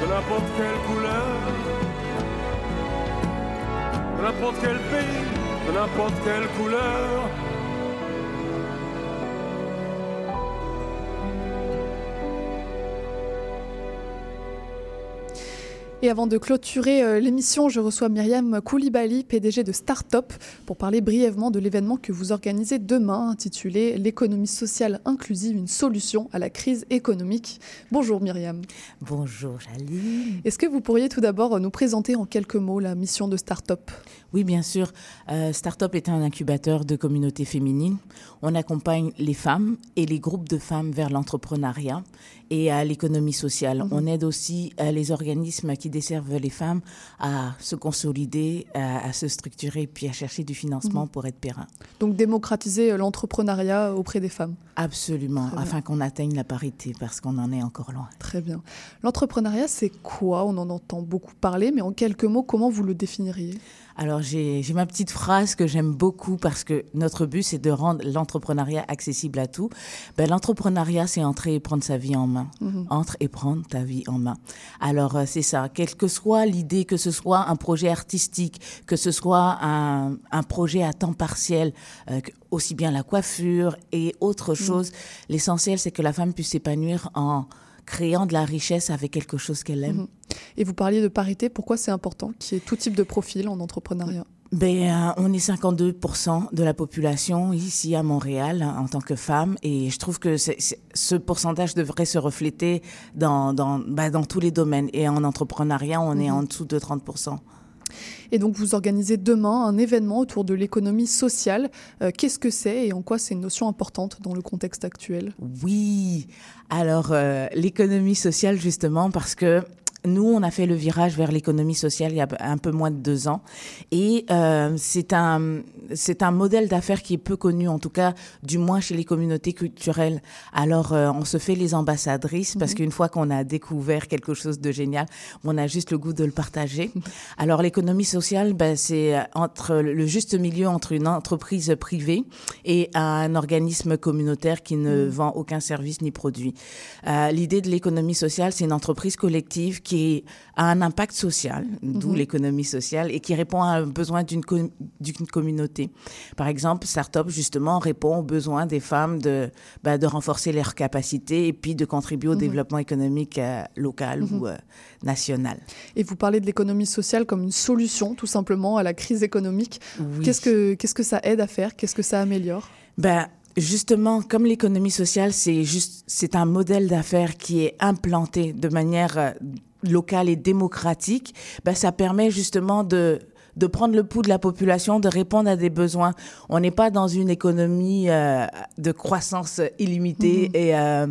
Speaker 19: de n'importe quelle couleur. De n'importe quel pays, de n'importe quelle couleur.
Speaker 4: Et avant de clôturer euh, l'émission, je reçois Myriam Koulibaly, PDG de Startop, pour parler brièvement de l'événement que vous organisez demain, intitulé L'économie sociale inclusive, une solution à la crise économique. Bonjour Myriam.
Speaker 20: Bonjour Jaline.
Speaker 4: Est-ce que vous pourriez tout d'abord nous présenter en quelques mots la mission de Startop
Speaker 20: Oui, bien sûr. Euh, Startup est un incubateur de communautés féminines. On accompagne les femmes et les groupes de femmes vers l'entrepreneuriat et à l'économie sociale.
Speaker 4: Mhm.
Speaker 20: On aide aussi euh, les organismes qui desservent les femmes à se consolider, à, à se structurer, puis à chercher du financement
Speaker 4: Mhm.
Speaker 20: pour être périn.
Speaker 4: Donc démocratiser euh, l'entrepreneuriat auprès des femmes.
Speaker 20: Absolument,
Speaker 4: Très
Speaker 20: afin qu'on atteigne la parité, parce qu'on en est encore loin.
Speaker 4: Très bien. L'entrepreneuriat, c'est quoi? On en entend beaucoup parler, mais en quelques mots, comment vous le définiriez?
Speaker 20: Alors j'ai j'ai ma petite phrase que j'aime beaucoup parce que notre but c'est de rendre l'entrepreneuriat accessible à tout. Ben, l'entrepreneuriat c'est entrer et prendre sa vie en main.
Speaker 4: Mhm.
Speaker 20: Entre et prendre ta vie en main. Alors euh, c'est ça, quelle que soit l'idée, que ce soit un projet artistique, que ce soit un, un projet à temps partiel, euh, aussi bien la coiffure et autre chose, l'essentiel c'est que la femme puisse s'épanouir en créant de la richesse avec quelque chose qu'elle aime.
Speaker 4: Mhm. Et vous parliez de parité, pourquoi c'est important qu'il y ait tout type de profil en entrepreneuriat?
Speaker 20: Ben, euh, on est 52% de la population ici à Montréal hein, en tant que femme et je trouve que ce pourcentage devrait se refléter dans, dans, ben, dans tous les domaines. Et en entrepreneuriat, on est
Speaker 4: Mhm.
Speaker 20: en dessous de 30%.
Speaker 4: Et donc vous organisez demain un événement autour de l'économie sociale. Euh, Qu'est-ce que c'est et en quoi c'est une notion importante dans le contexte actuel?
Speaker 20: Oui, alors euh, l'économie sociale justement parce que nous, on a fait le virage vers l'économie sociale il y a un peu moins de deux ans. Et euh, c'est un, c'est un modèle d'affaires qui est peu connu, en tout cas, du moins chez les communautés culturelles. Alors, euh, on se fait les ambassadrices parce
Speaker 4: Mhm.
Speaker 20: qu'une fois qu'on a découvert quelque chose de génial, on a juste le goût de le partager. Alors, l'économie sociale, ben, c'est entre le juste milieu entre une entreprise privée et un organisme communautaire qui ne
Speaker 4: Mhm.
Speaker 20: vend aucun service ni produit. Euh, L'idée de l'économie sociale, c'est une entreprise collective qui a un impact social, d'où
Speaker 4: Mhm.
Speaker 20: l'économie sociale, et qui répond à un besoin d'une com- d'une communauté. Par exemple, Startup, justement, répond aux besoins des femmes de, bah, de renforcer leurs capacités et puis de contribuer au
Speaker 4: Mhm.
Speaker 20: développement économique euh, local
Speaker 4: Mhm.
Speaker 20: ou euh, national.
Speaker 4: Et vous parlez de l'économie sociale comme une solution tout simplement à la crise économique.
Speaker 20: Oui.
Speaker 4: Qu'est-ce que qu'est-ce que ça aide à faire? Qu'est-ce que ça améliore?
Speaker 20: Ben, justement, comme l'économie sociale, c'est juste, c'est un modèle d'affaires qui est implanté de manière euh, locale et démocratique. Ben, ça permet justement de de prendre le pouls de la population, de répondre à des besoins. On n'est pas dans une économie euh, de croissance illimitée
Speaker 4: Mhm.
Speaker 20: et, euh,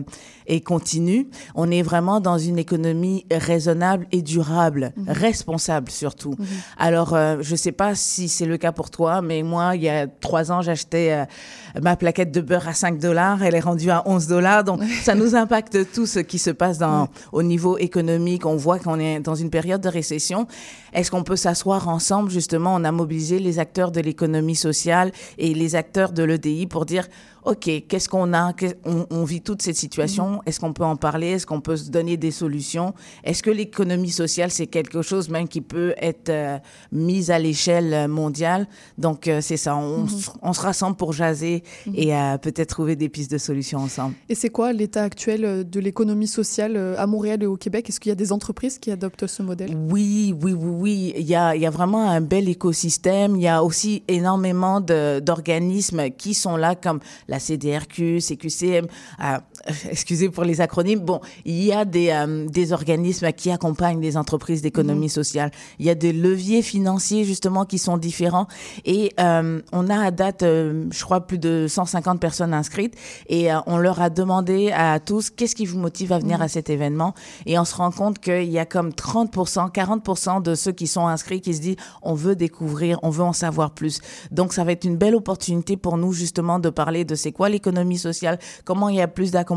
Speaker 20: et continue. On est vraiment dans une économie raisonnable et durable,
Speaker 4: Mhm.
Speaker 20: responsable surtout.
Speaker 4: Mhm.
Speaker 20: Alors, euh, je sais pas si c'est le cas pour toi, mais moi, il y a trois ans, j'achetais euh, ma plaquette de beurre à 5 dollars. Elle est rendue à 11 dollars. Donc, ça nous impacte tout ce qui se passe dans, au niveau économique. On voit qu'on est dans une période de récession. Est-ce qu'on peut s'asseoir ensemble? Justement, on a mobilisé les acteurs de l'économie sociale et les acteurs de l'EDI pour dire, OK, qu'est-ce qu'on a? On, on vit toute cette situation. Est-ce qu'on peut en parler? Est-ce qu'on peut se donner des solutions? Est-ce que l'économie sociale, c'est quelque chose même qui peut être euh, mise à l'échelle euh, mondiale? Donc, euh, c'est ça. On,
Speaker 4: Mhm.
Speaker 20: s- on se rassemble pour jaser
Speaker 4: Mhm.
Speaker 20: et euh, peut-être trouver des pistes de solutions ensemble.
Speaker 4: Et c'est quoi l'état actuel de l'économie sociale à Montréal et au Québec? Est-ce qu'il y a des entreprises qui adoptent ce modèle?
Speaker 20: Oui, oui, oui, oui. Il y a, il y a vraiment un bel écosystème. Il y a aussi énormément d'organismes qui sont là, comme la CDRQ, CQCM. euh, excusez pour les acronymes. Bon, il y a des, euh, des organismes qui accompagnent les entreprises d'économie
Speaker 4: Mhm.
Speaker 20: sociale. Il y a des leviers financiers, justement, qui sont différents. Et euh, on a à date, euh, je crois, plus de 150 personnes inscrites. Et euh, on leur a demandé à tous qu'est-ce qui vous motive à venir
Speaker 4: Mhm.
Speaker 20: à cet événement? Et on se rend compte qu'il y a comme 30%, 40% de ceux qui sont inscrits qui se disent on veut découvrir, on veut en savoir plus. Donc ça va être une belle opportunité pour nous justement de parler de c'est quoi l'économie sociale, comment il y a plus d'accompagnement,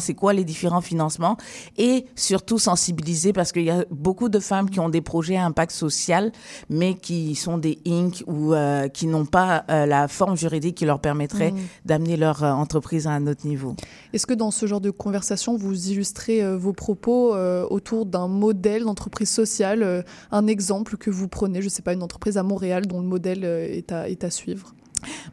Speaker 20: c'est quoi les différents financements et surtout sensibiliser parce qu'il y a beaucoup de femmes qui ont des projets à impact social mais qui sont des Inc ou euh, qui n'ont pas euh, la forme juridique qui leur permettrait
Speaker 4: Mhm.
Speaker 20: d'amener leur euh, entreprise à un autre niveau.
Speaker 4: Est-ce que dans ce genre de conversation, vous illustrez vos propos autour d'un modèle d'entreprise sociale, un exemple que vous prenez, je ne sais pas, une entreprise à Montréal dont le modèle est, à, est à suivre?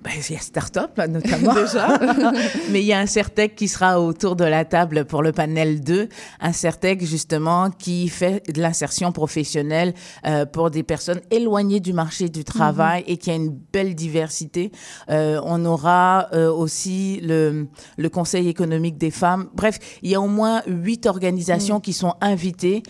Speaker 20: Ben, il y a Startup, notamment.
Speaker 4: Déjà?
Speaker 20: Mais il y a un CERTEC qui sera autour de la table pour le panel 2. Un CERTEC, justement, qui fait de l'insertion professionnelle euh, pour des personnes éloignées du marché du travail et qui a une belle diversité. Euh, on aura euh, aussi le, le Conseil économique des femmes. Bref, il y a au moins huit organisations qui sont invitées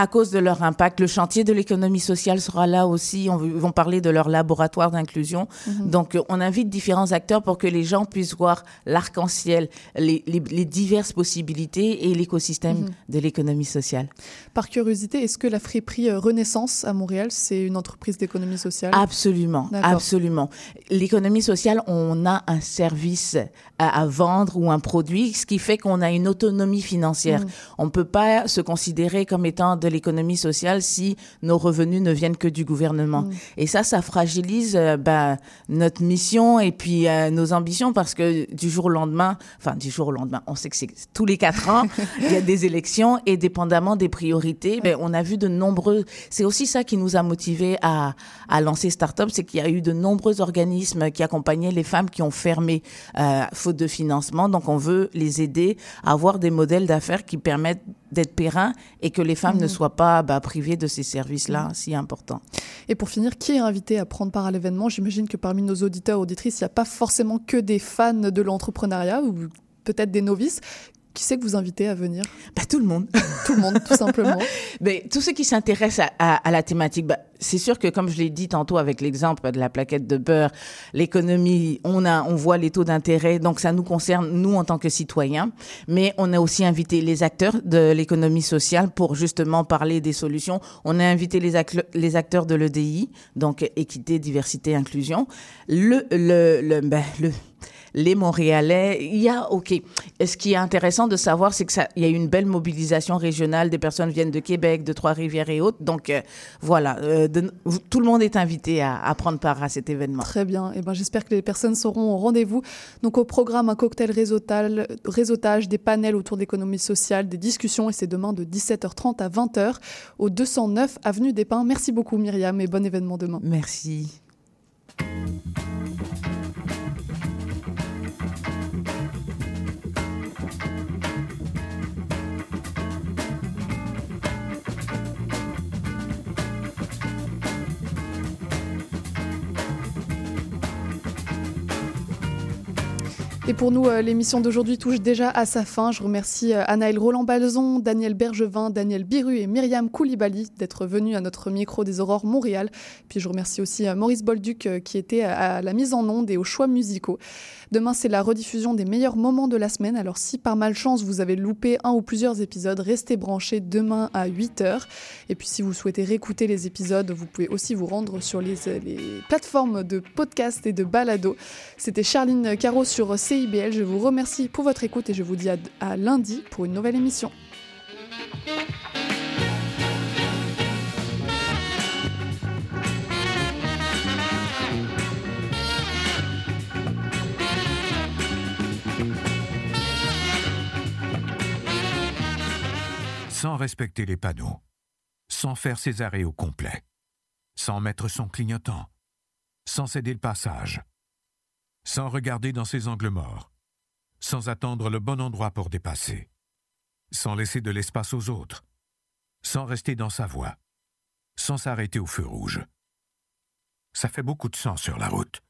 Speaker 20: à cause de leur impact. Le chantier de l'économie sociale sera là aussi. On ils vont parler de leur laboratoire d'inclusion.
Speaker 4: Mhm.
Speaker 20: Donc, euh, on invite différents acteurs pour que les gens puissent voir l'arc-en-ciel, les, les- les diverses possibilités et l'écosystème
Speaker 4: Mhm.
Speaker 20: de l'économie sociale.
Speaker 4: Par curiosité, est-ce que la friperie euh, Renaissance à Montréal, c'est une entreprise d'économie sociale?
Speaker 20: Absolument, absolument. L'économie sociale, on a un service à, à vendre ou un produit, ce qui fait qu'on a une autonomie financière.
Speaker 4: Mhm.
Speaker 20: On ne peut pas se considérer comme étant de l'économie sociale si nos revenus ne viennent que du gouvernement.
Speaker 4: Mhm.
Speaker 20: Et ça, ça fragilise euh, ben, notre mission et puis euh, nos ambitions parce que du jour au lendemain, enfin du jour au lendemain, on sait que c'est tous les quatre ans, il y a des élections et dépendamment des priorités, ben, on a vu de nombreux. C'est aussi ça qui nous a motivés à, à lancer Startup, c'est qu'il y a eu de nombreux organismes qui accompagnaient les femmes qui ont fermé euh, faute de financement. Donc on veut les aider à avoir des modèles d'affaires qui permettent d'être pérennes et que les femmes ne
Speaker 4: Mhm.
Speaker 20: soient pas bah, privées de ces services-là si importants.
Speaker 4: Et pour finir, qui est invité à prendre part à l'événement? J'imagine que parmi nos auditeurs, auditrices, il n'y a pas forcément que des fans de l'entrepreneuriat ou peut-être des novices. Qui c'est que vous invitez à venir?
Speaker 20: Bah, Tout le monde.
Speaker 4: tout le monde, tout simplement.
Speaker 20: Mais tous ceux qui s'intéressent à, à- à la thématique, bah, c'est sûr que comme je l'ai dit tantôt avec l'exemple de la plaquette de beurre, l'économie, on a, on voit les taux d'intérêt, donc ça nous concerne nous en tant que citoyens. Mais on a aussi invité les acteurs de l'économie sociale pour justement parler des solutions. On a invité les, ac- les acteurs de l'EDI, donc équité, diversité, inclusion. Le, le, le, ben, le les Montréalais, il y a, OK. Et Ce qui est intéressant de savoir, c'est qu'il y a eu une belle mobilisation régionale. Des personnes viennent de Québec, de Trois-Rivières et autres. Donc, euh, voilà, euh, de- tout le monde est invité à, à prendre part à cet événement.
Speaker 4: Très bien. Et ben, J'espère que les personnes seront au rendez-vous. Donc au programme, un cocktail réseautal, réseautage, des panels autour de l'économie sociale, des discussions. Et c'est demain de 17h30 à 20h au 209 Avenue des Pins. Merci beaucoup Myriam et bon événement demain.
Speaker 20: Merci.
Speaker 4: Et pour nous, euh, l'émission d'aujourd'hui touche déjà à sa fin. Je remercie euh, Anaël Roland-Balzon, Daniel Bergevin, Daniel Biru et Myriam Koulibaly d'être venus à notre micro des Aurores Montréal. Puis je remercie aussi euh, Maurice Bolduc qui était à la mise en onde et aux choix musicaux. Demain, c'est la rediffusion des meilleurs moments de la semaine. Alors si par malchance vous avez loupé un ou plusieurs épisodes, restez branchés demain à 8h. Et puis si vous souhaitez réécouter les épisodes, vous pouvez aussi vous rendre sur les, plateformes de podcast et de balado. C'était Charline Caro sur Je vous remercie pour votre écoute et je vous dis à lundi pour une nouvelle émission.
Speaker 21: sans respecter les panneaux, sans faire ses arrêts au complet, sans mettre son clignotant, sans céder le passage, sans regarder dans ses angles morts, sans attendre le bon endroit pour dépasser, sans laisser de l'espace aux autres, sans rester dans sa voie, sans s'arrêter au feu rouge. Ça fait beaucoup de sang sur la route.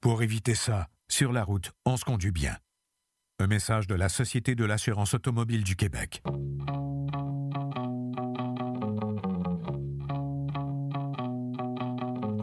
Speaker 21: Pour éviter ça, sur la route, on se conduit bien. Un message de la Société de l'assurance automobile du Québec.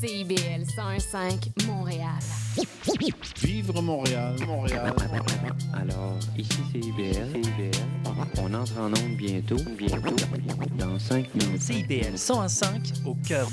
Speaker 11: CIBL 101.5 Montréal.
Speaker 22: Vivre Montréal, Montréal.
Speaker 23: Alors, ici c'est IBL. CIBL. On entre en onde bientôt. Bientôt. Dans 5 minutes.
Speaker 24: CIBL 101.5 au cœur de